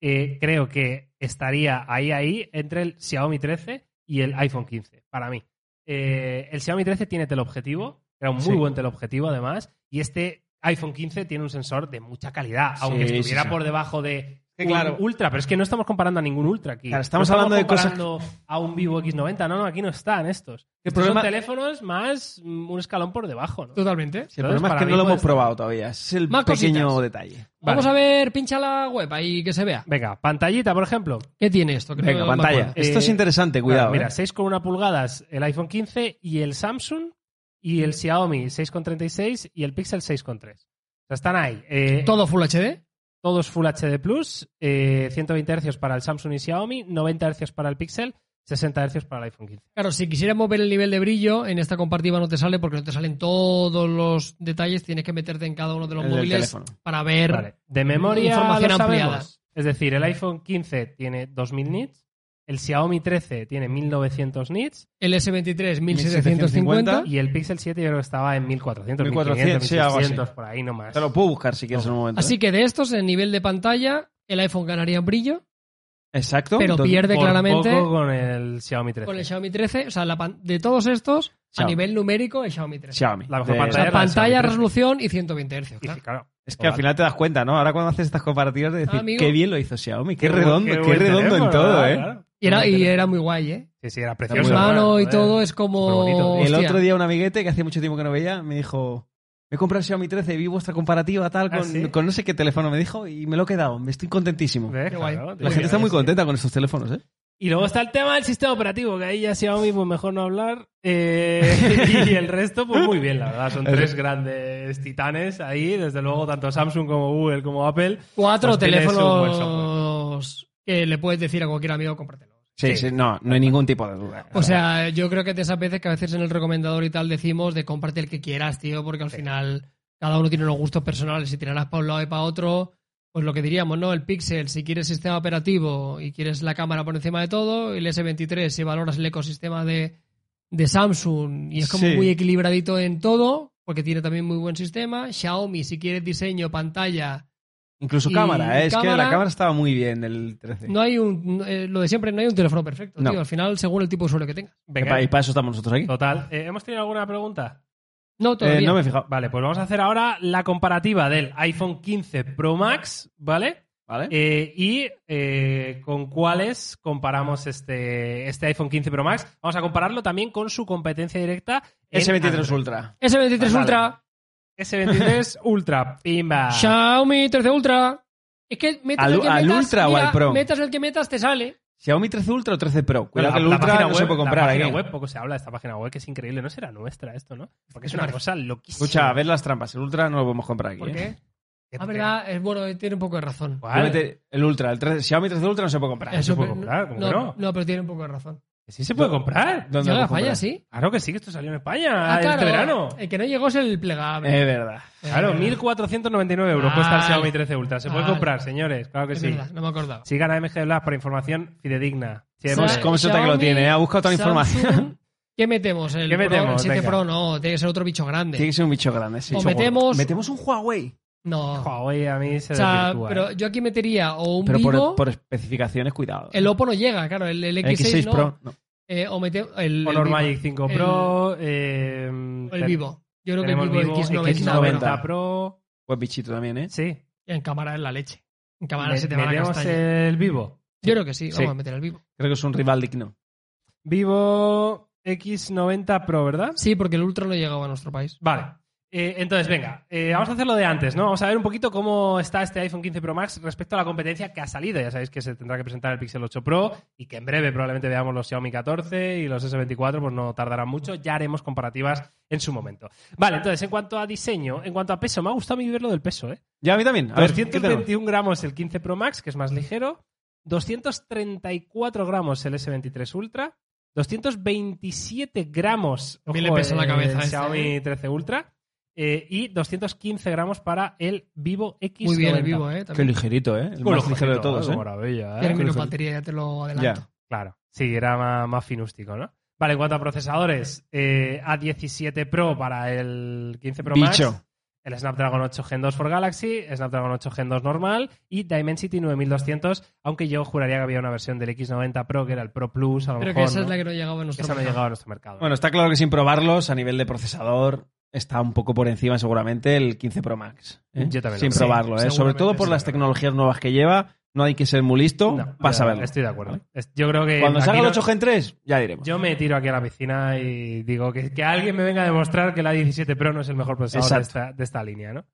Eh, creo que estaría ahí, ahí, entre el Xiaomi 13 y el iPhone 15, para mí. Eh, el Xiaomi 13 tiene teleobjetivo, era un muy Sí. buen teleobjetivo además, y este iPhone 15 tiene un sensor de mucha calidad, aunque estuviera sí. por debajo de Claro. ultra, pero es que no estamos comparando a ningún ultra aquí. Claro, estamos No hablando de cosas- comparando a un Vivo X90, no, no, aquí no están estos. El Estos problema- son teléfonos más mm, un escalón por debajo, ¿no? Totalmente. Sí, el Entonces, problema es que no lo hemos estar- probado todavía. Es el Más pequeño cositas. detalle. Vamos a ver, pincha la web ahí que se vea. Venga, pantallita, por ejemplo. ¿Qué tiene esto? Que Venga, pantalla. Esto es Eh, interesante, cuidado. Claro, mira, ¿eh? 6,1 pulgadas el iPhone 15 y el Samsung y el Xiaomi 6,36 y el Pixel 6,3. O sea, están ahí. Eh, Todo Full HD. Todos Full HD Plus, eh, 120 Hz para el Samsung y Xiaomi, 90 Hz para el Pixel, 60 Hz para el iPhone 15. Claro, si quisiéramos ver el nivel de brillo, en esta comparativa no te sale porque no te salen todos los detalles, tienes que meterte en cada uno de los El móviles para ver. Vale. De memoria Información lo ampliada. sabemos. Es decir, el iPhone 15 tiene 2000 nits, El Xiaomi 13 tiene 1900 nits El S23, 1750. 1750. y el Pixel 7 yo creo que estaba en 1400, 1400, 1500, sí, algo así. 1600, por ahí nomás. Te lo puedo buscar si quieres en un momento. Así ¿eh? que de estos, en nivel de pantalla, el iPhone ganaría en brillo, Exacto. pero entonces- pierde Por claramente poco con el Xiaomi 13. con el Xiaomi 13. O sea, la de todos estos, a Xiaomi. nivel numérico, el Xiaomi 13. Xiaomi. La mejor De- pantalla. O sea, pantalla, Xiaomi 13. resolución y 120 Hz. Y claro. sí, claro. Es que al final te das cuenta, ¿no? Ahora cuando haces estas comparativas de decir, Amigo. qué bien lo hizo Xiaomi, qué, redondo, qué, buen redondo teléfono, en todo. ¿eh? Claro. Y era, y era muy guay, ¿eh? Sí, sí, era muy precioso. bueno. Mano y joder. todo es como. Superbonito. El hostia. otro día un amiguete que hacía mucho tiempo que no veía me dijo, me he comprado el Xiaomi 13, vi vuestra comparativa tal ¿Ah, con, sí? con no sé qué teléfono me dijo y me lo he quedado, me estoy contentísimo. ¿Ves? Qué guay. Claro, La gente está muy contenta con estos teléfonos, ¿eh? Y luego está el tema del sistema operativo, que ahí ya Xiaomi, pues mejor no hablar. Eh, y el resto, pues muy bien, la verdad. Son tres grandes titanes ahí, desde luego, tanto Samsung como Google como Apple. Cuatro Pues teléfonos que le puedes decir a cualquier amigo, cómpratelo. Sí, Sí. sí, no, no hay ningún tipo de duda. O sea, yo creo que de esas veces que a veces en el recomendador y tal decimos de cómprate el que quieras, tío, porque al final cada uno tiene unos gustos personales. Si tirarás para un lado y para otro, pues lo que diríamos, ¿no? El Pixel, si quieres sistema operativo y quieres la cámara por encima de todo, el S23, si valoras el ecosistema de, de Samsung y es como Sí. muy equilibradito en todo, porque tiene también muy buen sistema. Xiaomi, si quieres diseño, pantalla, Incluso cámara, ¿eh? es que la cámara estaba muy bien el 13. no hay un, eh, lo de siempre, no hay un teléfono perfecto, No. tío. Al final, según el tipo de usuario que tengas. Venga, Y para eso estamos nosotros aquí. total. Eh, ¿Hemos tenido alguna pregunta? No, Eh, todavía. no me he fijado. Vale, pues vamos a hacer ahora la comparativa del iPhone 15 Pro Max, ¿vale? ¿Vale? Eh, y eh, con cuáles comparamos este, este iPhone 15 Pro Max. Vamos a compararlo también con su competencia directa. en S23 Android. Ultra. S23 Vale. Ultra, S23 Ultra, pimba. Xiaomi 13 Ultra. Es que metas ¿Al- el que al metas, Ultra o mira, al Pro? metas el que metas, te sale. ¿Xiaomi 13 Ultra o 13 Pro? Cuidado que el Ultra página no se web- puede comprar La ahí. página web, poco se habla de esta página web, que es increíble. ¿No será nuestra esto, no? Porque es una cosa loquísima. Escucha, a ver las trampas. El Ultra no lo podemos comprar aquí. ¿Por ¿eh? qué? ¿Qué- La verdad, es bueno, tiene un poco de razón. ¿Cuál? El Ultra, el 13 Xiaomi 13 Ultra no se puede comprar. Eso se puede comprar, ¿cómo no, que no? no, pero tiene un poco de razón. Sí se puede comprar. ¿Dónde Llega a comprar? sí. Claro que sí, que esto salió en España Ah, claro, este verano. El que no llegó es el plegable. Es verdad. Claro, 1.499 euros cuesta el Vale. Xiaomi 13 Ultra. Se puede comprar, señores. Claro que es sí. verdad, no me acordaba. Sigan a MG Black para información fidedigna. Sí, Sa- ¿Cómo, se que lo tiene? eh? Ha buscado toda la Samsung, información. ¿Qué metemos? El, ¿Qué Pro, metemos? el 7 Venga. Pro no, tiene que ser otro bicho grande. Tiene que ser un bicho grande, sí. O metemos- Metemos un Huawei. No. Huawei a mí se O sea, desvirtúa, pero ¿eh? yo aquí metería o un Pero Vivo, por, por especificaciones, cuidado. el Oppo no llega, claro, el, el El X6, X6 no. Pro. no. Eh, o mete el, el Honor Vivo. Magic 5 Pro. eh, El Vivo. Yo creo que el tenemos Vivo, X90, X90 pero Pro. Buen bichito también, ¿eh? Sí. en cámara es la leche. En cámara Me- se te va la ¿Metemos castaña. el Vivo? Yo creo que sí, Sí. vamos a meter el Vivo. Creo que es un rival digno. Vivo X90 Pro, ¿verdad? Sí, porque el Ultra no llegaba a nuestro país. Vale. Eh, entonces, venga, eh, vamos a hacerlo de antes, ¿no? Vamos a ver un poquito cómo está este iPhone 15 Pro Max respecto a la competencia que ha salido. Ya sabéis que se tendrá que presentar el Pixel 8 Pro y que en breve probablemente veamos los Xiaomi 14 y los S24, pues no tardarán mucho. Ya haremos comparativas en su momento. Vale, entonces, en cuanto a diseño, en cuanto a peso, me ha gustado a mí ver lo del peso, ¿eh? Ya, a mí también. A ver, ¿qué tenemos? 221 gramos el 15 Pro Max, que es más ligero. 234 gramos el S23 Ultra. 227 gramos mí le pesa el la cabeza este, Xiaomi ¿eh? 13 Ultra. Eh, y 215 gramos para el Vivo X90. Muy bien el Vivo, ¿eh? Qué ligerito, ¿eh? El más los ligero de todos, ¿eh? Maravilla, ¿eh? Tiene menos Creo- batería, ya te lo adelanto. Ya. Claro, sí, era más, más finústico, ¿no? Vale, en cuanto a procesadores, eh, A17 Pro para el 15 Pro Max. Bicho. el Snapdragon 8 Gen 2 for Galaxy, Snapdragon 8 Gen 2 normal y Dimensity 9200, aunque yo juraría que había una versión del X90 Pro que era el Pro Plus, a lo Pero mejor. que esa ¿no? es la que no llegaba a nuestro Esa no ha mercado. llegado a nuestro mercado. Bueno, está claro que sin probarlos, a nivel de procesador, está un poco por encima seguramente el 15 Pro Max. ¿eh? Yo también Sin lo probarlo, Sí, ¿eh? Sobre todo por las tecnologías nuevas que lleva. No hay que ser muy listo No, para saberlo. Estoy de acuerdo. Yo creo que. Cuando salga el no- 8 Gen 3, ya diremos. Yo me tiro aquí a la piscina y digo que, que alguien me venga a demostrar que la 17 Pro no es el mejor procesador de esta, de esta línea, ¿no?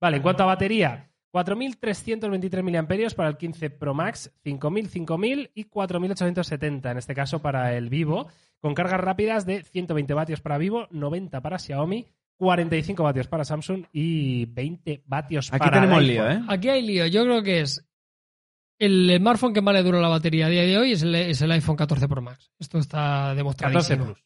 Vale, en cuanto a batería, 4.323 mAh para el 15 Pro Max, 5.000, 5.000 y 4.870 en este caso para el Vivo, con cargas rápidas de 120 vatios para Vivo, 90 para Xiaomi, 45 vatios para Samsung y 20 vatios Aquí para tenemos el lío. ¿eh? Aquí hay lío. Yo creo que es el smartphone que más le dura la batería a día de hoy es el, es el iPhone 14 Pro Max. Esto está demostrado. 14 Plus.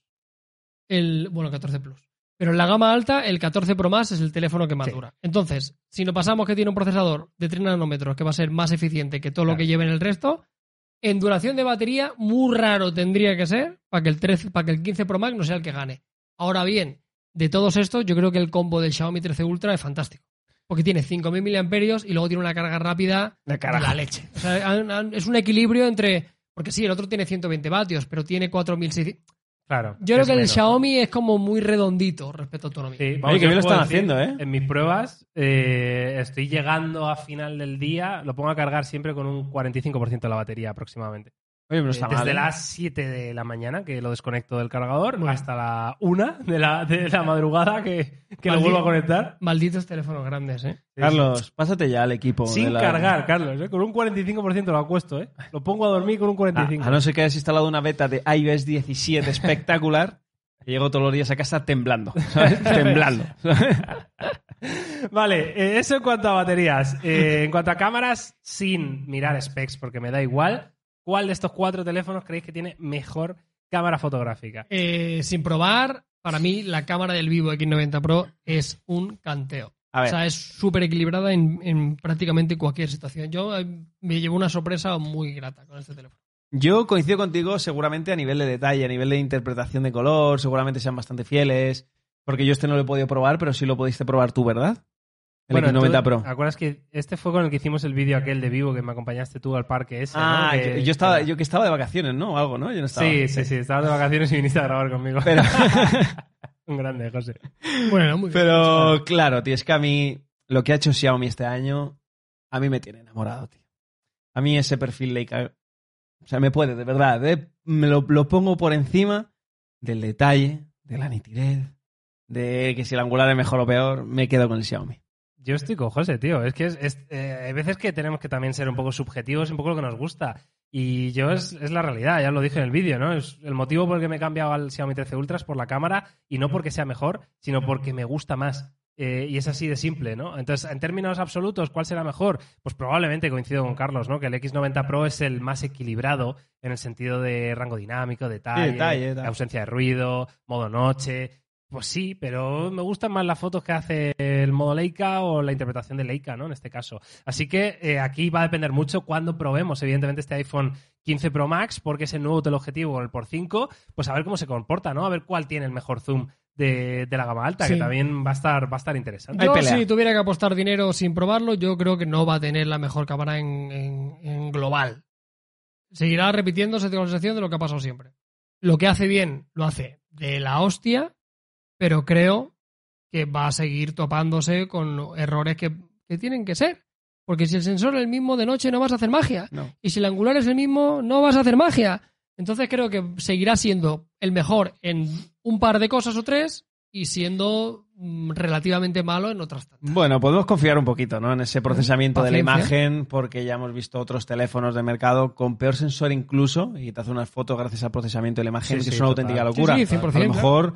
El, bueno, 14 Plus. Pero en la gama alta, el 14 Pro Max es el teléfono que más Sí. dura. Entonces, si nos pasamos que tiene un procesador de 3 nanómetros que va a ser más eficiente que todo lo que lleve en el resto, En duración de batería, muy raro tendría que ser para que el 13, para que el 15 Pro Max no sea el que gane. Ahora bien, de todos estos, yo creo que el combo del Xiaomi 13 Ultra es fantástico. Porque tiene 5.000 mAh y luego tiene una carga rápida De la leche. O sea, es un equilibrio entre... Porque sí, el otro tiene 120 vatios, pero tiene 4.600... Claro. Yo creo que el menos. Xiaomi es como muy redondito respecto a autonomía. Sí, Oye, vamos, que yo bien lo están haciendo, ¿eh? En mis pruebas eh, estoy llegando a final del día, lo pongo a cargar siempre con un 45% de la batería aproximadamente. Oye, pero Eh, está Desde. ¿eh? las 7 de la mañana que lo desconecto del cargador Bueno. hasta la 1 de la, de la madrugada que, que lo vuelvo a conectar. Malditos teléfonos grandes, ¿eh? Carlos, pásate ya al equipo. Sin de la- cargar, Carlos. ¿eh? Con un 45% lo acuesto, ¿eh? Lo pongo a dormir con un A, 45%. a no ser que hayas instalado una beta de iOS 17 espectacular, y llego todos los días a casa temblando. ¿sabes? temblando. Vale, eh, eso en cuanto a baterías. Eh, en cuanto a cámaras, sin mirar specs, porque me da igual. ¿Cuál de estos cuatro teléfonos creéis que tiene mejor cámara fotográfica? Eh, sin probar, para mí la cámara del Vivo X90 Pro es un canteo. A ver. O sea, es súper equilibrada en, en prácticamente cualquier situación. Yo eh, me llevo una sorpresa muy grata con este teléfono. Yo coincido contigo seguramente a nivel de detalle, a nivel de interpretación de color, seguramente sean bastante fieles, porque yo este no lo he podido probar, pero sí lo pudiste probar tú, ¿verdad? El X90 tú- Pro. ¿Acuerdas que este fue con el que hicimos el vídeo aquel de vivo que me acompañaste tú al parque ese? Ah, ¿no? Que- yo, yo estaba, yo que estaba de vacaciones, ¿no? O algo, ¿no? Yo no estaba. Sí, sí, sí. Estabas de vacaciones y viniste a grabar conmigo. Pero, Un grande, José. Bueno, no, muy bien. pero claro, tío, es que a mí lo que ha hecho Xiaomi este año, a mí me tiene enamorado, tío. A mí ese perfil Leica, o sea, me puede, de verdad, ¿eh? me lo, lo pongo por encima del detalle, de la nitidez, de que si el angular es mejor o peor, me quedo con el Xiaomi. Yo estoy con José, tío. Es que es, es- eh, hay veces que tenemos que también ser un poco subjetivos, un poco lo que nos gusta. Y yo es, es la realidad, ya lo dije en el vídeo, ¿no? Es el motivo por el que me he cambiado al Xiaomi 13 Ultra es por la cámara y no porque sea mejor, sino porque me gusta más. Eh, y es así de simple, ¿no? Entonces, en términos absolutos, ¿cuál será mejor? Pues probablemente coincido con Carlos, ¿no? Que el X90 Pro es el más equilibrado en el sentido de rango dinámico, detalle, detalle, tal. ausencia de ruido, modo noche. Pues sí, pero me gustan más las fotos que hace el modo Leica o la interpretación de Leica, ¿no? En este caso. Así que eh, aquí va a depender mucho cuando probemos, evidentemente, este iPhone 15 Pro Max, porque es el nuevo teleobjetivo con el por 5, pues a ver cómo se comporta, ¿no? A ver cuál tiene el mejor zoom de, de la gama alta, Sí. que también va a estar, va a estar interesante. Yo, si tuviera que apostar dinero sin probarlo, yo creo que no va a tener la mejor cámara en, en- en global. Seguirá repitiéndose la sensación de lo que ha pasado siempre. Lo que hace bien, lo hace de la hostia, pero creo que va a seguir topándose con errores que, que tienen que ser. Porque si el sensor es el mismo de noche, no vas a hacer magia. No. Y si el angular es el mismo, no vas a hacer magia. Entonces creo que seguirá siendo el mejor en un par de cosas o tres y siendo mm, relativamente malo en otras tantas. Bueno, podemos confiar un poquito ¿no? en ese procesamiento de la imagen, porque ya hemos visto otros teléfonos de mercado con peor sensor incluso, y te hace unas fotos gracias al procesamiento de la imagen, Sí, que sí, es una total. auténtica locura. sí, 100%, a lo mejor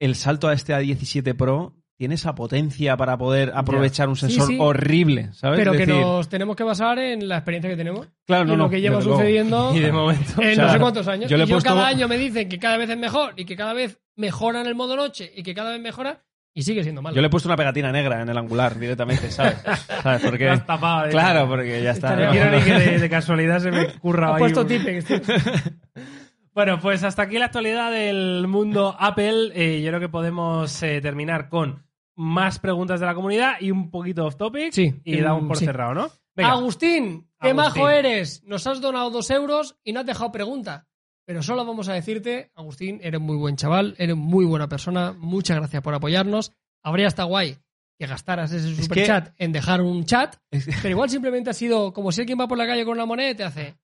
el salto a este A17 Pro tiene esa potencia para poder aprovechar un sensor sí. horrible, ¿sabes? Pero Es que decir, nos tenemos que basar en la experiencia que tenemos claro, y no, lo que lleva sucediendo Y de momento. en o sea, no sé cuántos años. yo le he y yo puesto- cada año me dicen que cada vez es mejor y que cada vez mejora en el modo noche y que cada vez mejora y sigue siendo malo. Yo le he puesto una pegatina negra en el angular directamente, ¿sabes? ¿Sabes? Lo Porque, has tapado, ¿eh? claro, porque ya está. No quiero ni que de, de casualidad se me curra Ha ahí. puesto un- Tipex, tío. Bueno, pues hasta aquí la actualidad del mundo Apple. Eh, yo creo que podemos eh, terminar con más preguntas de la comunidad y un poquito off topic. Sí, Y damos por sí. cerrado, ¿no? Venga. Agustín, qué Agustín. majo eres. Nos has donado dos euros y no has dejado pregunta. Pero solo vamos a decirte, Agustín, eres muy buen chaval, eres muy buena persona. Muchas gracias por apoyarnos. Habría estado guay que gastaras ese Es super chat en dejar un chat, Es- pero igual simplemente ha sido como si alguien va por la calle con una moneda y te hace.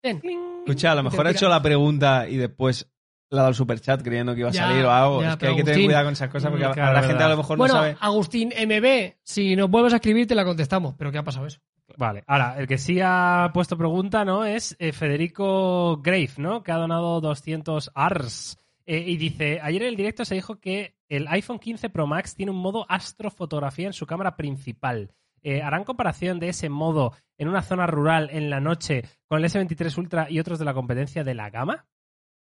"Ten". Escucha, a lo mejor ha hecho la pregunta y después le ha dado el superchat creyendo que iba a Ya, salir o algo. ya, es que hay que tener Agustín- cuidado con esas cosas porque a- claro, a la gente a lo mejor bueno, no sabe. Agustín MB, si nos vuelves a escribir te la contestamos. Pero ¿qué ha pasado eso? Vale, ahora, el que sí ha puesto pregunta, ¿no? Es eh, Federico Grave, ¿no? Que ha donado 200 ARS. Eh, y dice, ayer en el directo se dijo que el iPhone 15 Pro Max tiene un modo astrofotografía en su cámara principal. Eh, ¿Harán comparación de ese modo en una zona rural en la noche con el S23 Ultra y otros de la competencia de la gama?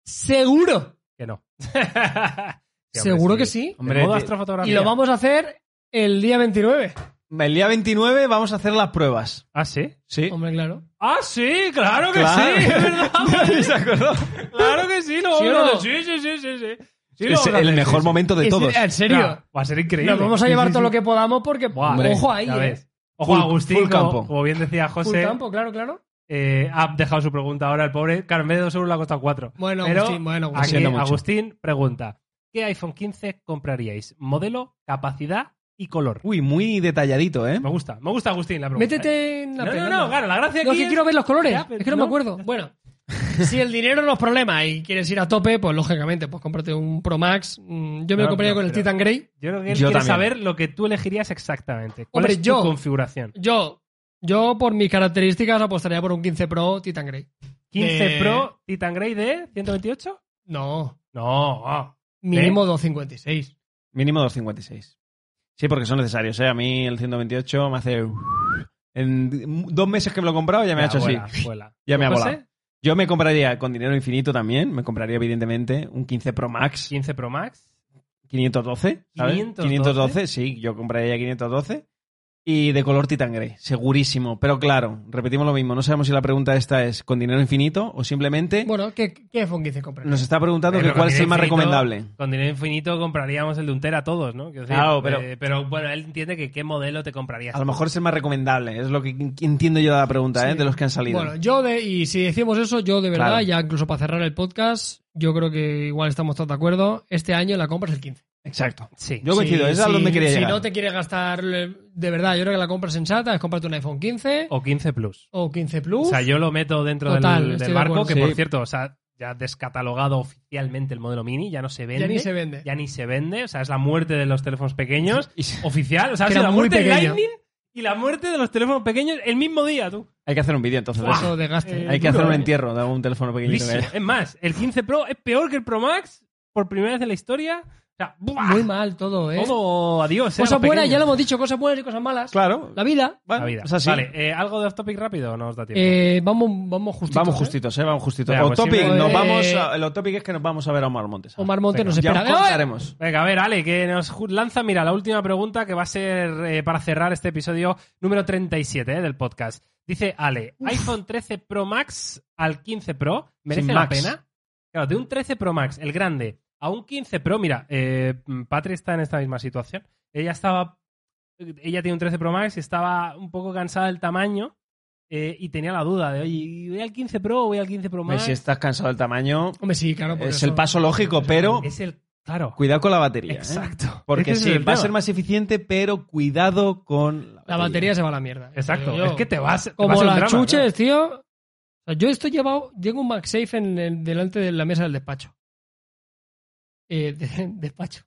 ¡Seguro! Que no. Sí, hombre, Seguro que sí. El Hombre, modo te- astrofotografía. Y lo vamos a hacer el día 29. El día 29 vamos a hacer las pruebas. ¿Ah, sí? Sí. Hombre, claro. ¡Ah, sí! ¡Claro que Claro. sí! es verdad, Nadie se acordó. ¡Claro que sí! Lo ¿Sí o vamos a no? Sí, sí, sí, sí, sí. Sí, Es el mejor sí, sí. momento de todos. En serio. Claro, va a ser increíble. Nos vamos a Sí, llevar sí, todo lo que podamos porque. Buah, Hombre, ojo ahí, Ya eh. ves. Ojo, Full- Agustín, full como, campo. como bien decía Full José, campo, claro, claro. eh, ha dejado su pregunta ahora el pobre. Claro, en vez de dos euros le ha costado cuatro. Bueno, Pero Agustín, bueno, Agustín. Agustín pregunta: ¿Qué iPhone 15 compraríais? ¿Modelo, capacidad y color? Uy, muy detalladito, ¿eh? Me gusta, me gusta Agustín la pregunta. Métete en la No, pena, no, no, claro, la gracia aquí No, es que es- quiero ver los colores. Ya, es que no, no. me acuerdo. Bueno, si el dinero no es problema y quieres ir a tope, pues lógicamente, pues cómprate un Pro Max. Mm, Yo me No, lo compraría no, con el Titan Grey. Yo creo que él Yo quiere también. saber lo que tú elegirías exactamente. ¿Cuál Hombre, es tu yo- configuración? Yo, yo por mis características apostaría por un 15 Pro Titan Grey. 15 Eh, Pro Titan Grey de 128? No, No. mínimo 256. Mínimo 256. Sí, porque son necesarios, ¿eh? A mí el 128 me hace... En dos meses que me lo he comprado ya me ha hecho así. Ya me ha ¿José? volado. Yo me compraría con dinero infinito también. Me compraría, evidentemente, un 15 Pro Max 15 Pro Max. 512. ¿sabes? 512. 512, sí, yo compraría 512. Y de color Titan Grey, segurísimo. Pero claro, repetimos lo mismo. No sabemos si la pregunta esta es con dinero infinito o simplemente Bueno, ¿qué, qué iPhone 15 compraría? nos está preguntando que cuál es el más recomendable. Con dinero infinito compraríamos el de un tera todos, ¿no? Decir, Claro, pero- eh, pero bueno, él entiende que qué modelo te comprarías. A lo mejor es el más recomendable, es lo que entiendo yo de la pregunta, ¿eh? De los que han salido. Bueno, yo de, y si decimos eso, yo de verdad, Claro. ya incluso para cerrar el podcast, yo creo que igual estamos todos de acuerdo. Este año la compra es el 15. Exacto. Sí. Yo coincido, Si- es a si- donde quería Si llegar. no te quieres gastar, eh, de verdad, yo creo que la compra sensata es comprarte un iPhone 15 O 15 Plus. o 15 Plus. O sea, yo lo meto dentro Total, del, de barco, que Sí. por cierto, o sea, ya descatalogado oficialmente el modelo mini, ya no se vende. ya ni se vende. Ya ni se vende, o sea, es la muerte de los teléfonos pequeños. Oficial, o sea, era la muerte pequeño. Lightning y la muerte de los teléfonos pequeños el mismo día, tú. Hay que hacer un vídeo entonces. de eso. Eh, Hay que duro, hacer un ¿eh? entierro de algún teléfono pequeñito que Durísimo. haya. Es más, el 15 Pro es peor que el Pro Max por primera vez en la historia. O sea, ¡buah! Muy mal todo, ¿eh? todo adiós. eh, Cosas buenas, ya lo hemos dicho, cosas buenas y cosas malas. Claro. La vida. Bueno, La vida. es así. Vale, eh, ¿algo de off topic rápido o no os da tiempo? Eh, vamos, vamos justitos. Vamos justitos, ¿eh? Vamos justitos. Venga, pues Off-topic, sí, nos eh, vamos a- el off-topic es que nos vamos a ver a Omar Montes. Omar Monte Venga, nos ya espera. ¡Eh! contaremos. Venga, a ver, Ale, que nos lanza, mira, la última pregunta que va a ser eh, para cerrar este episodio número 37 eh, del podcast. Dice Ale, iPhone 13 Pro Max al 15 Pro, ¿merece Sin la Max. pena? Claro, de un 13 Pro Max, el grande, a un 15 Pro, mira, eh, Patri está en esta misma situación. Ella estaba, ella tiene un 13 Pro Max y estaba un poco cansada del tamaño eh, y tenía la duda de, oye, ¿voy al 15 Pro o voy al 15 Pro Hombre, Max? Si estás cansado del tamaño, Hombre, sí, claro. por es eso. el paso lógico, pero Es el, claro, cuidado con la batería. ¿eh? exacto. Porque Es sí, va a ser más eficiente, pero cuidado con La batería se va a la mierda. Exacto, yo. es que te vas. te Como las chuches, ¿no? tío. O sea, yo estoy llevado, tengo un MagSafe en el- delante de la mesa del despacho. Eh, de- despacho.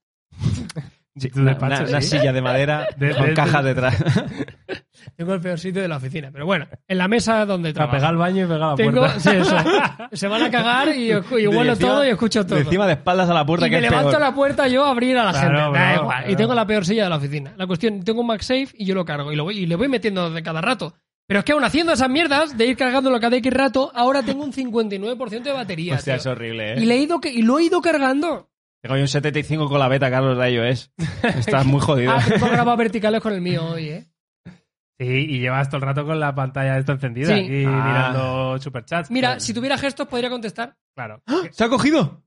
Sí, Tu una, despacho, una- una ¿sí? silla de madera De- con de- cajas detrás. Tengo el peor sitio de la oficina. Pero bueno, en la mesa donde Para trabajo. pegar al baño y pegar a la Tengo, puerta. sí, eso. Se van a cagar y, y huelo encima- todo y escucho todo. De encima de espaldas a la puerta, y que me es levanto peor. la puerta yo a abrir a la Claro, gente. Da igual. Y tengo la peor silla de la oficina. La cuestión, tengo un MagSafe y yo lo cargo. Y, lo voy, y le voy metiendo de cada rato. Pero es que aún haciendo esas mierdas de ir cargándolo cada X rato, ahora tengo un 59% de batería. Hostia, tío. es horrible, y, ¿eh? le he ido, que- y lo he ido cargando. Tengo yo un 75 con la beta, Carlos, de iOS. Estás muy jodido. Ah, tengo grabar verticales con el mío hoy, ¿eh? Sí, y llevas todo el rato con la pantalla esta encendida Sí. aquí Ah. mirando superchats. Mira, Claro, si tuviera gestos podría contestar. Claro. ¿Se ha cogido?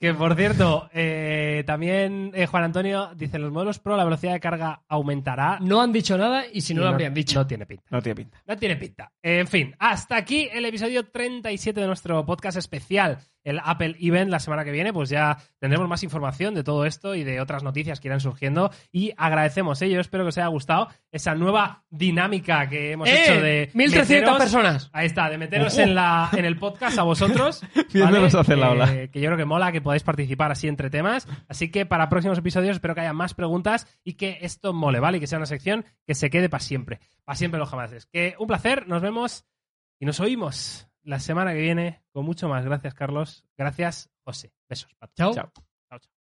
Que por cierto, eh, también eh, Juan Antonio dice: los modelos Pro, la velocidad de carga aumentará. No han dicho nada y si no Y lo habrían dicho. No tiene pinta. No tiene pinta. No tiene pinta. En fin, hasta aquí el episodio 37 de nuestro podcast especial, el Apple Event. La semana que viene, pues ya tendremos más información de todo esto y de otras noticias que irán surgiendo. Y agradecemos, ¿eh? yo espero que os haya gustado esa nueva dinámica que hemos ¡Eh! hecho de. 1300 meteros- personas. Ahí está, de meteros en, la, en el podcast a vosotros. Viéndonos hacer la Eh, ola. Que yo creo que mola que podáis participar así entre temas. Así que para próximos episodios espero que haya más preguntas y que esto mole, ¿vale? Y que sea una sección que se quede para siempre. Para siempre los jamases. Que un placer, nos vemos y nos oímos la semana que viene con mucho más. Gracias, Carlos. Gracias, José. Besos. Pato. Chao. Chao.